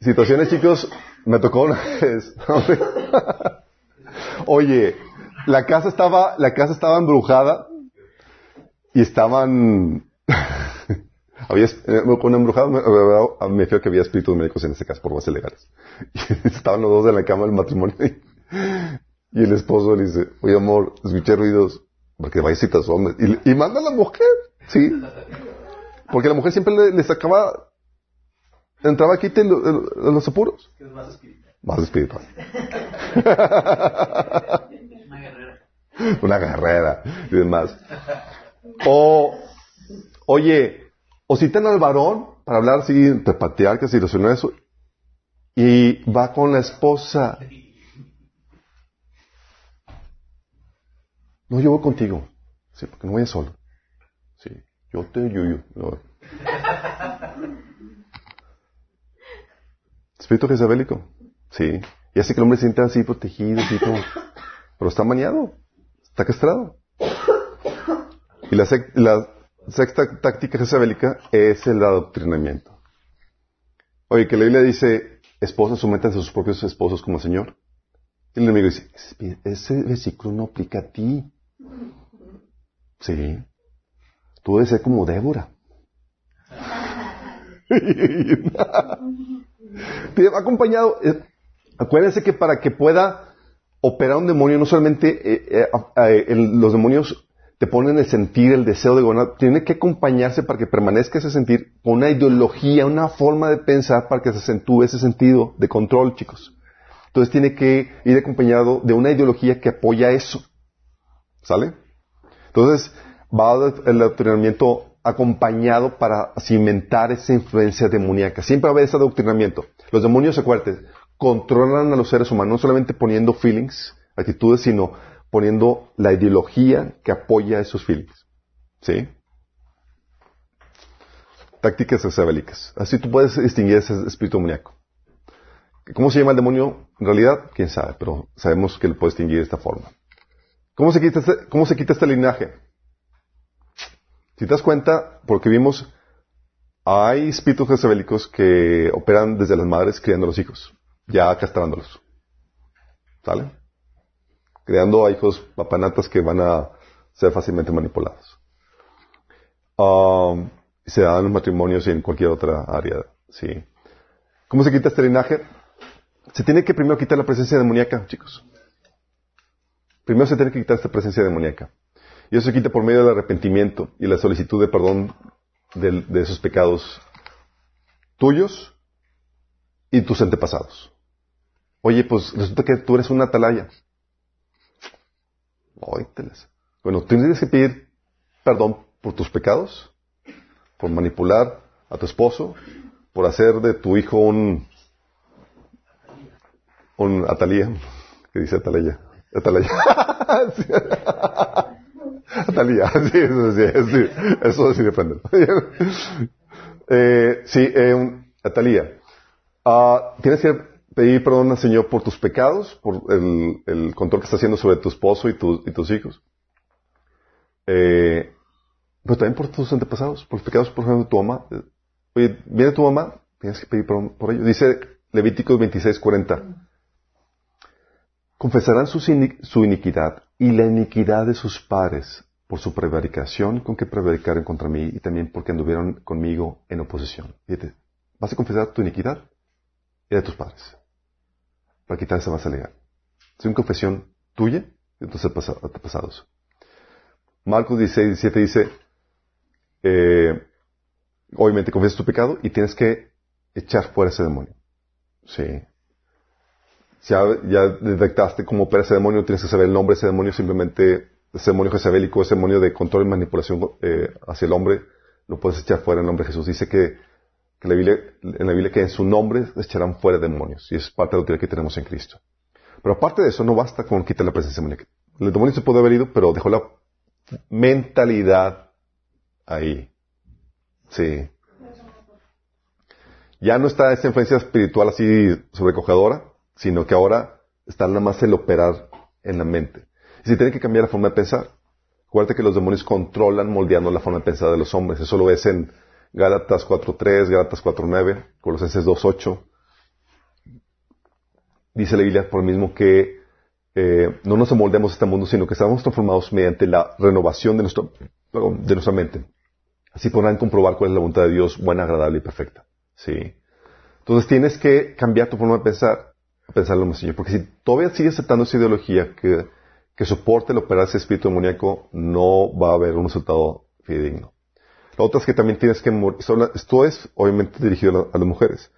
situaciones chicos, me tocó una vez. Oye, la casa estaba, la casa estaba embrujada y estaban, había, eh, con embrujado me, fío que había espíritus médicos en ese caso por bases legales. Y estaban los dos en la cama del matrimonio y, y el esposo le dice, oye amor, escuché ruidos, porque vaya citas hombres. Y, y manda a la mujer, sí. Porque la mujer siempre le, le sacaba, entraba aquí en los apuros. Más espiritual. Una guerrera. Una guerrera y demás. O, oye, o citan al varón para hablar así entre patriarcas y relacionar eso, y va con la esposa. No, yo voy contigo. Sí, porque no vayas solo. Sí, yo te yuyu. No. Espíritu jezabélico. Sí. Y hace que el hombre se sienta así protegido. Pero está maniado. Está castrado. Y la, sexta táctica jezabélica es el adoctrinamiento. Oye, que la Biblia dice, esposas someten a sus propios esposos como Señor. Y el enemigo dice, "Ese- ese versículo no aplica a ti. Sí. Tú debes ser como Débora. Te va acompañado. eh, acuérdense que para que pueda operar un demonio, no solamente eh, eh, los demonios te ponen el sentir, el deseo de gobernar, tiene que acompañarse para que permanezca ese sentir con una ideología, una forma de pensar para que se acentúe ese sentido de control, chicos. Entonces tiene que ir acompañado de una ideología que apoya eso. ¿Sale? Entonces va el adoctrinamiento acompañado para cimentar esa influencia demoníaca. Siempre va a haber ese adoctrinamiento. Los demonios, acuérdate, controlan a los seres humanos no solamente poniendo feelings, actitudes, sino poniendo la ideología que apoya esos feelings. ¿Sí? Tácticas jezabélicas. Así tú puedes distinguir ese espíritu demoníaco. ¿Cómo se llama el demonio? En realidad, quién sabe, pero sabemos que lo puedes distinguir de esta forma. ¿Cómo se quita este, este linaje? Si te das cuenta, porque vimos, hay espíritus jezabélicos que operan desde las madres criando a los hijos, ya castrándolos. ¿Sale? Creando a hijos papanatas que van a ser fácilmente manipulados. Um, se dan los matrimonios y en cualquier otra área. Sí. ¿Cómo se quita este linaje? Se tiene que primero quitar la presencia demoníaca, chicos. primero se tiene que quitar esta presencia demoníaca. Y eso se quita por medio del arrepentimiento y la solicitud de perdón del- de, esos pecados tuyos y tus antepasados. Oye, pues resulta que tú eres una atalaya. Bueno, tienes que pedir perdón por tus pecados, por manipular a tu esposo, por hacer de tu hijo un un atalía, que dice atalaya, atalaya. Atalía, sí, eso sí, sí, eso sí depende. eh, sí, eh, Atalía. Ah, tienes que pedir perdón al Señor por tus pecados, por el, el control que está haciendo sobre tu esposo y, tu- y tus hijos. Eh, pero también por tus antepasados, por los pecados, por ejemplo, de tu mamá. Eh, Oye, viene tu mamá, tienes que pedir perdón por ello. Dice Levíticos 26, 40. Confesarán ini- su iniquidad y la iniquidad de sus padres por su prevaricación con que prevaricaren contra mí y también porque anduvieron conmigo en oposición. Fíjate, vas a confesar tu iniquidad y de tus padres para quitar esa base legal. Es una confesión tuya de tus antepasa- antepasados. Marcos 16, 17 dice, eh, obviamente confiesas tu pecado y tienes que echar fuera ese demonio. Sí. Ya, ya detectaste cómo opera ese demonio, tienes que saber el nombre de ese demonio, simplemente ese demonio jezabélico, ese demonio de control y manipulación eh, hacia el hombre, lo puedes echar fuera en el nombre de Jesús. Dice que, que la Biblia- en la Biblia que en su nombre echarán fuera demonios, y es parte de la autoridad que tenemos en Cristo. Pero aparte de eso, no basta con quitar la presencia demoníaca. El demonio se puede haber ido, pero dejó la mentalidad ahí. Sí. Ya no está esa influencia espiritual así sobrecogedora, sino que ahora está nada más el operar en la mente. Y se tiene que cambiar la forma de pensar. Acuérdate que los demonios controlan moldeando la forma de pensar de los hombres. Eso lo ves en Gálatas 4.3, Gálatas 4.9, Colosenses 2.8. Dice la Biblia por lo mismo que eh, no nos moldemos a este mundo, sino que estamos transformados mediante la renovación de, nuestro, nuestra mente. Así podrán comprobar cuál es la voluntad de Dios, buena, agradable y perfecta. Sí. Entonces tienes que cambiar tu forma de pensar, a pensar lo más Señor. Porque si todavía sigues aceptando esa ideología que, que soporte el operar ese espíritu demoníaco, no va a haber un resultado fidedigno. La otra es que también tienes que morir. Esto es obviamente dirigido a, la- a las mujeres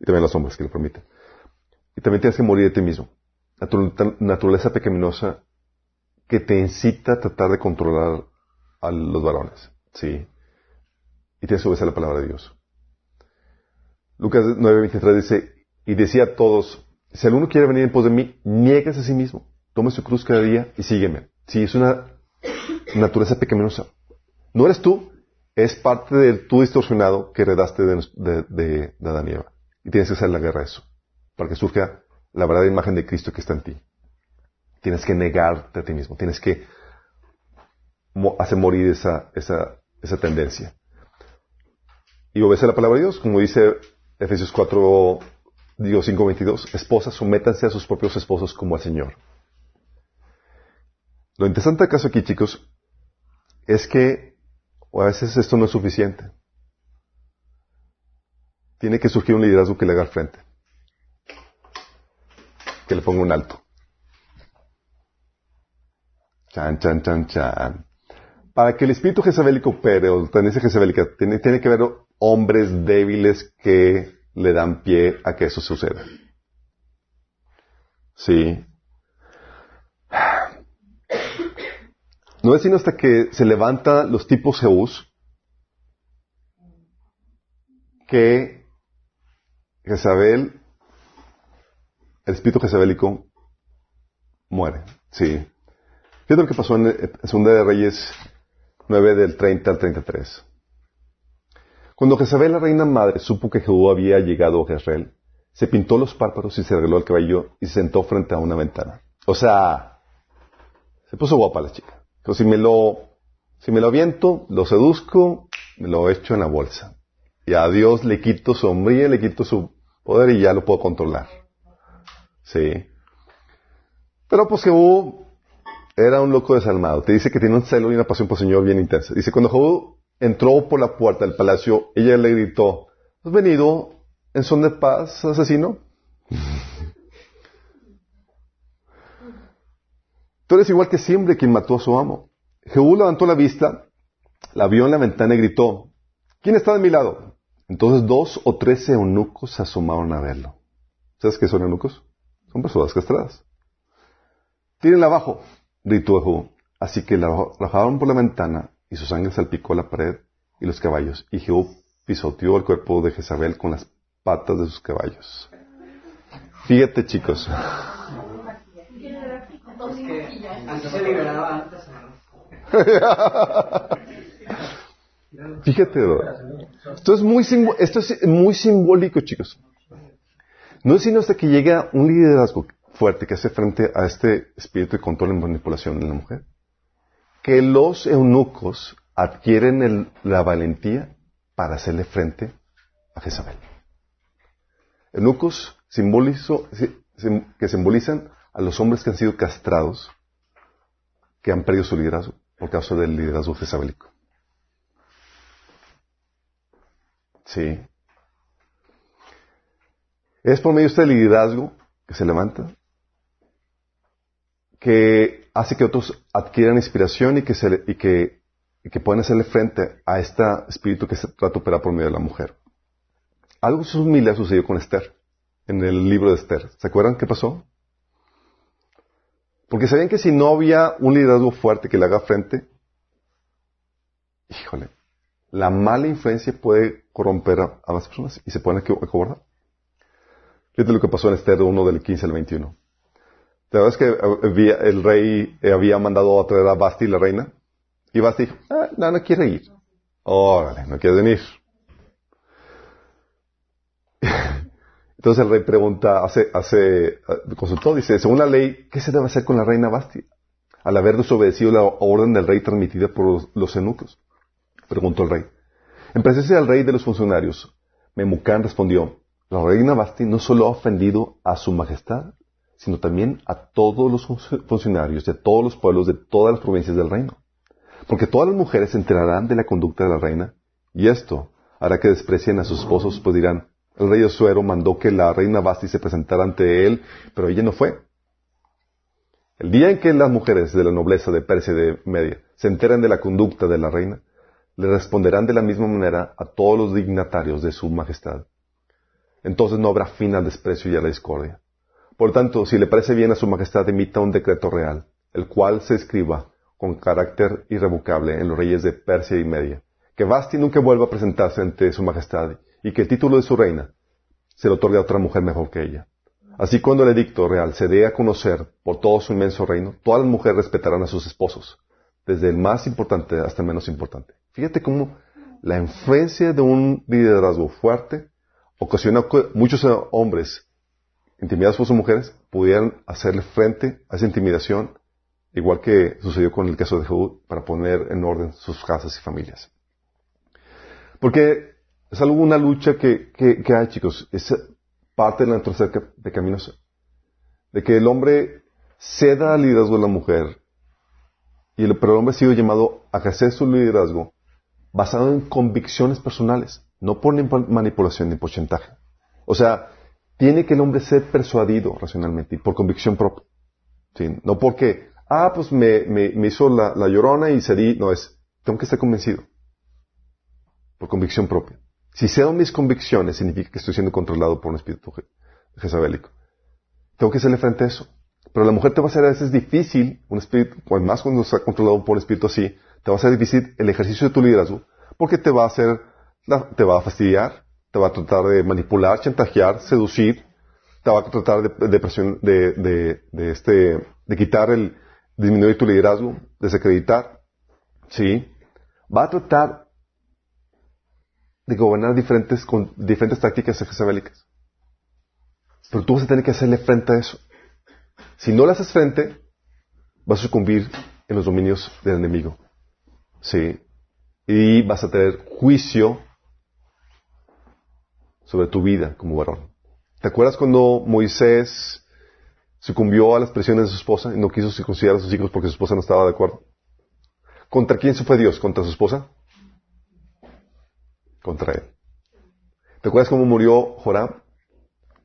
y también a los hombres que lo permiten. Y también tienes que morir de ti mismo. A tu nat- naturaleza pecaminosa que te incita a tratar de controlar a los varones. Sí. Y tienes que obedecer la palabra de Dios. Lucas 9:23 dice, y decía a todos, si alguno quiere venir en pos de mí, niegues a sí mismo, tome su cruz cada día y sígueme. Sí, es una naturaleza pecaminosa. No eres tú, es parte del tú distorsionado que heredaste de, de, de, de Adán y Eva. Y tienes que hacer la guerra a eso, para que surja la verdadera imagen de Cristo que está en ti. Tienes que negarte a ti mismo, tienes que hacer morir esa, esa, esa tendencia. Y obedece la palabra de Dios, como dice Efesios 4, digo 5, 22, esposas, sométanse a sus propios esposos como al Señor. Lo interesante del caso aquí, chicos, es que o a veces esto no es suficiente. Tiene que surgir un liderazgo que le haga al frente. Que le ponga un alto. Chan, chan, chan, chan. Para que el espíritu jezabélico opere, o la tendencia jezabélica, tiene, tiene que haber hombres débiles que le dan pie a que eso suceda. Sí. No es sino hasta que se levantan los tipos Zeus que Jezabel, el espíritu jezabélico, muere. Sí. Fíjate lo que pasó en eh, Segunda de Reyes 9 del 30 al 33. Cuando Jezabel, la reina madre, supo que Jehú había llegado a Jezreel, se pintó los párpados y se arregló el cabello y se sentó frente a una ventana. O sea, se puso guapa la chica. Pero si me lo, si me lo aviento, lo seduzco, me lo echo en la bolsa. Y a Dios le quito su hombría, le quito su poder y ya lo puedo controlar. Sí. Pero pues Jehú era un loco desalmado. Te dice que tiene un celo y una pasión por Señor bien intensa. Dice, cuando Jehú entró por la puerta del palacio, ella le gritó, ¿has venido en son de paz, asesino? Tú eres igual que siempre quien mató a su amo. Jehú levantó la vista, la vio en la ventana y gritó, ¿quién está de mi lado? Entonces dos o tres eunucos se asomaron a verlo. ¿Sabes qué son eunucos? Son personas castradas. Tírenla abajo, gritó Jehú. Así que la arrojaron por la ventana y su sangre salpicó la pared y los caballos. Y Jehú pisoteó el cuerpo de Jezabel con las patas de sus caballos. Fíjate, chicos. Antes se liberaba antes. Fíjate, ¿verdad? esto es muy simbo- esto es muy simbólico, chicos. No es sino hasta que llega un liderazgo fuerte que hace frente a este espíritu de control y manipulación en la mujer, que los eunucos adquieren el- la valentía para hacerle frente a Jezabel. Eunucos simbolizo- si- sim- que simbolizan a los hombres que han sido castrados, que han perdido su liderazgo por causa del liderazgo jezabelico. Sí. Es por medio de este liderazgo que se levanta, que hace que otros adquieran inspiración y que, se y que, y que puedan hacerle frente a este espíritu que se trata de operar por medio de la mujer. Algo similar sucedió con Esther, en el libro de Esther. ¿Se acuerdan qué pasó? Porque sabían que si no había un liderazgo fuerte que le haga frente, híjole, la mala influencia puede corromper a, a las personas y se pueden acobardar. Fíjate lo que pasó en Esther 1 del 15 al 21. ¿Te acuerdas que eh, el rey eh, había mandado a traer a Basti, la reina? Y Basti dijo, ah, no, no quiere ir. Órale, no quiere venir. Entonces el rey pregunta, hace, hace, consultó, dice, según la ley, ¿qué se debe hacer con la reina Basti? Al haber desobedecido la orden del rey transmitida por los, eunucos. Preguntó el rey. En presencia del rey de los funcionarios, Memucán respondió, la reina Basti no solo ha ofendido a su majestad, sino también a todos los fun- funcionarios de todos los pueblos de todas las provincias del reino. Porque todas las mujeres se enterarán de la conducta de la reina, y esto hará que desprecien a sus esposos, pues dirán, el rey Osuero mandó que la reina Basti se presentara ante él, pero ella no fue. El día en que las mujeres de la nobleza de Persia y de Media se enteren de la conducta de la reina, le responderán de la misma manera a todos los dignatarios de su majestad. Entonces no habrá fin al desprecio y a la discordia. Por tanto, si le parece bien a su majestad, emita un decreto real, el cual se escriba con carácter irrevocable en los reyes de Persia y Media, que Basti nunca vuelva a presentarse ante su majestad y que el título de su reina se le otorgue a otra mujer mejor que ella. Así cuando el edicto real se dé a conocer por todo su inmenso reino, todas las mujeres respetarán a sus esposos, desde el más importante hasta el menos importante. Fíjate cómo la influencia de un liderazgo fuerte ocasiona que muchos hombres intimidados por sus mujeres pudieran hacerle frente a esa intimidación, igual que sucedió con el caso de Jehud, para poner en orden sus casas y familias. Porque es algo, una lucha que, hay, chicos. Es parte de la naturaleza de pecaminosa. De que el hombre ceda al liderazgo de la mujer, y el, pero el hombre ha sido llamado a ejercer su liderazgo basado en convicciones personales, no por ni- manipulación ni por chantaje. O sea, tiene que el hombre ser persuadido racionalmente y por convicción propia. No porque, ah, pues me, hizo la, la llorona y cedí. No, es, tengo que estar convencido. Por convicción propia. Si cedo mis convicciones, significa que estoy siendo controlado por un espíritu je- jezabélico. Tengo que hacerle frente a eso. Pero la mujer te va a hacer a veces difícil, un espíritu, más cuando está controlado por un espíritu así, te va a hacer difícil el ejercicio de tu liderazgo, porque te va a hacer, te va a fastidiar, te va a tratar de manipular, chantajear, seducir, te va a tratar de, de presión, de, de, de este, de quitar el, disminuir tu liderazgo, desacreditar, sí, va a tratar de gobernar diferentes, con diferentes tácticas jezabélicas. Pero tú vas a tener que hacerle frente a eso. Si no le haces frente, vas a sucumbir en los dominios del enemigo. Sí. Y vas a tener juicio sobre tu vida como varón. ¿Te acuerdas cuando Moisés sucumbió a las presiones de su esposa y no quiso circuncidar a sus hijos porque su esposa no estaba de acuerdo? ¿Contra quién se fue Dios? ¿Contra su esposa? Contra él. ¿Te acuerdas cómo murió Joram?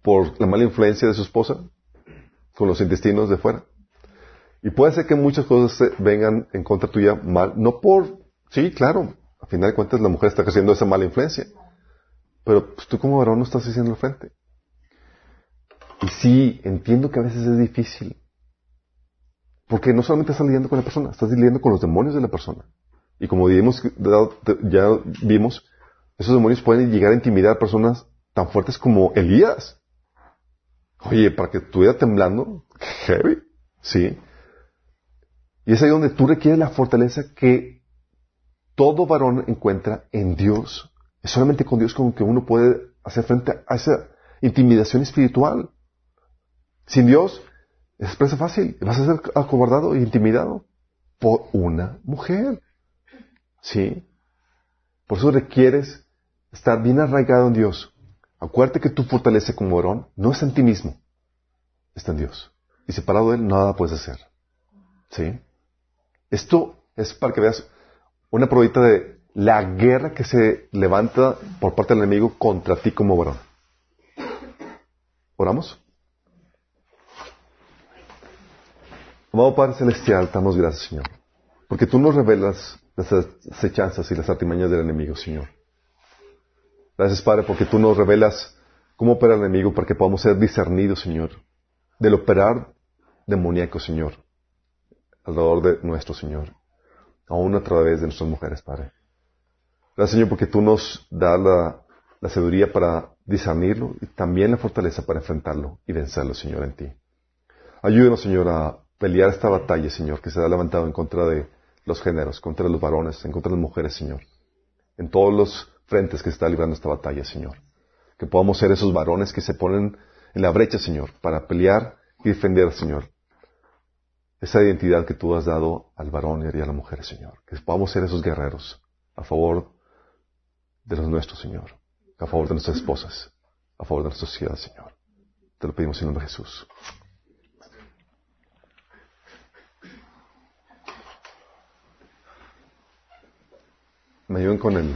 Por la mala influencia de su esposa, con los intestinos de fuera. Y puede ser que muchas cosas vengan en contra tuya mal, no por, sí, claro, a final de cuentas la mujer está ejerciendo esa mala influencia. Pero pues, tú como varón no estás haciendo frente. Y sí, entiendo que a veces es difícil. Porque no solamente estás lidiando con la persona, estás lidiando con los demonios de la persona. Y como dimos- ya vimos, esos demonios pueden llegar a intimidar a personas tan fuertes como Elías. Oye, para que estuviera temblando, heavy, ¿sí? Y es ahí donde tú requieres la fortaleza que todo varón encuentra en Dios. Es solamente con Dios con que uno puede hacer frente a esa intimidación espiritual. Sin Dios, es presa fácil. Vas a ser acobardado e intimidado por una mujer. ¿Sí? Por eso requieres estar bien arraigado en Dios. Acuérdate que tu fortaleza como varón no es en ti mismo, está en Dios. Y separado de Él, nada puedes hacer. ¿Sí? Esto es para que veas una probadita de la guerra que se levanta por parte del enemigo contra ti como varón. ¿Oramos? Amado Padre Celestial, damos gracias, Señor. Porque tú nos revelas las acechanzas y las artimañas del enemigo, Señor. Gracias, Padre, porque tú nos revelas cómo opera el enemigo para que podamos ser discernidos, Señor, del operar demoníaco, Señor, alrededor de nuestro Señor, aún a través de nuestras mujeres, Padre. Gracias, Señor, porque tú nos das la, sabiduría para discernirlo y también la fortaleza para enfrentarlo y vencerlo, Señor, en ti. Ayúdenos, Señor, a pelear esta batalla, Señor, que se ha levantado en contra de los géneros, contra los varones, en contra de las mujeres, Señor. En todos los frentes que está librando esta batalla, Señor. Que podamos ser esos varones que se ponen en la brecha, Señor, para pelear y defender, Señor, esa identidad que tú has dado al varón y a la mujer, Señor. Que podamos ser esos guerreros a favor de los nuestros, Señor. A favor de nuestras esposas. A favor de nuestra sociedad, Señor. Te lo pedimos en nombre de Jesús. Me ayuden con el